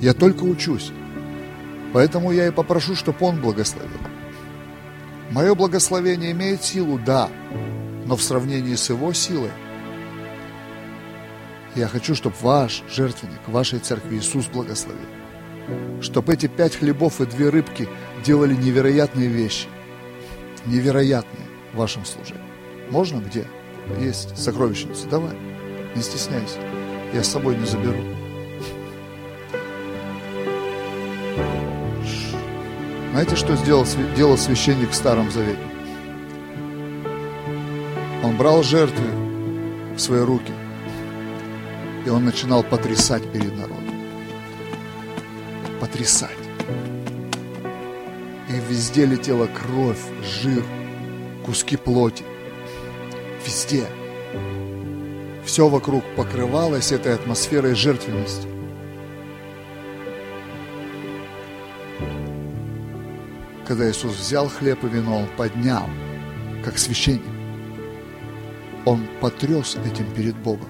Я только учусь. Поэтому я и попрошу, чтобы Он благословил. Мое благословение имеет силу, да, но в сравнении с Его силой я хочу, чтобы ваш жертвенник, вашей церкви Иисус благословил. Чтобы эти пять хлебов и две рыбки делали невероятные вещи. Невероятные в вашем служении. Можно? Где? Есть сокровищница. Давай. Не стесняйся. Я с собой не заберу. Знаете, что сделал, делал священник в Старом Завете? Он брал жертвы в свои руки, и он начинал потрясать перед народом. Потрясать. И везде летела кровь, жир, куски плоти. Везде. Все вокруг покрывалось этой атмосферой жертвенности. Когда Иисус взял хлеб и вино, Он поднял, как священник. Он потряс этим перед Богом.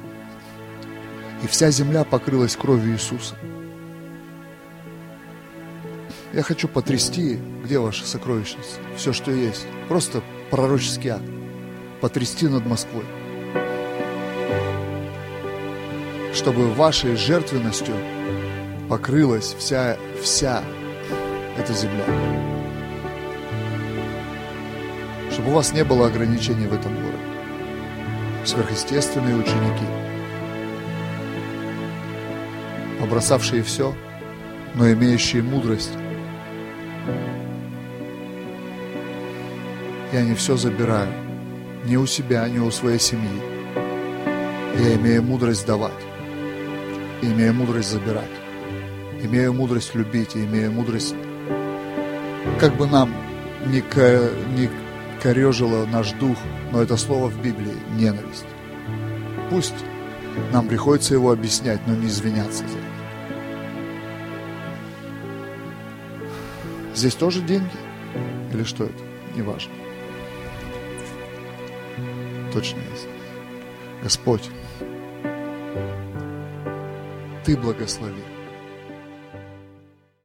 И вся земля покрылась кровью Иисуса. Я хочу потрясти, где ваша сокровищница, все, что есть. Просто пророческий акт. Потрясти над Москвой. Чтобы вашей жертвенностью покрылась вся, вся эта земля. Чтобы у вас не было ограничений в этом городе. Сверхъестественные ученики. Побросавшие все, но имеющие мудрость я не все забираю. Ни у себя, ни у своей семьи. Я имею мудрость давать. Имею мудрость забирать. имея мудрость любить и имея мудрость, как бы нам не, ко, не корежило наш дух, но это слово в Библии – ненависть. Пусть нам приходится его объяснять, но не извиняться за это. Здесь тоже деньги? Или что это? Неважно. Точно есть. Господь, Ты благослови.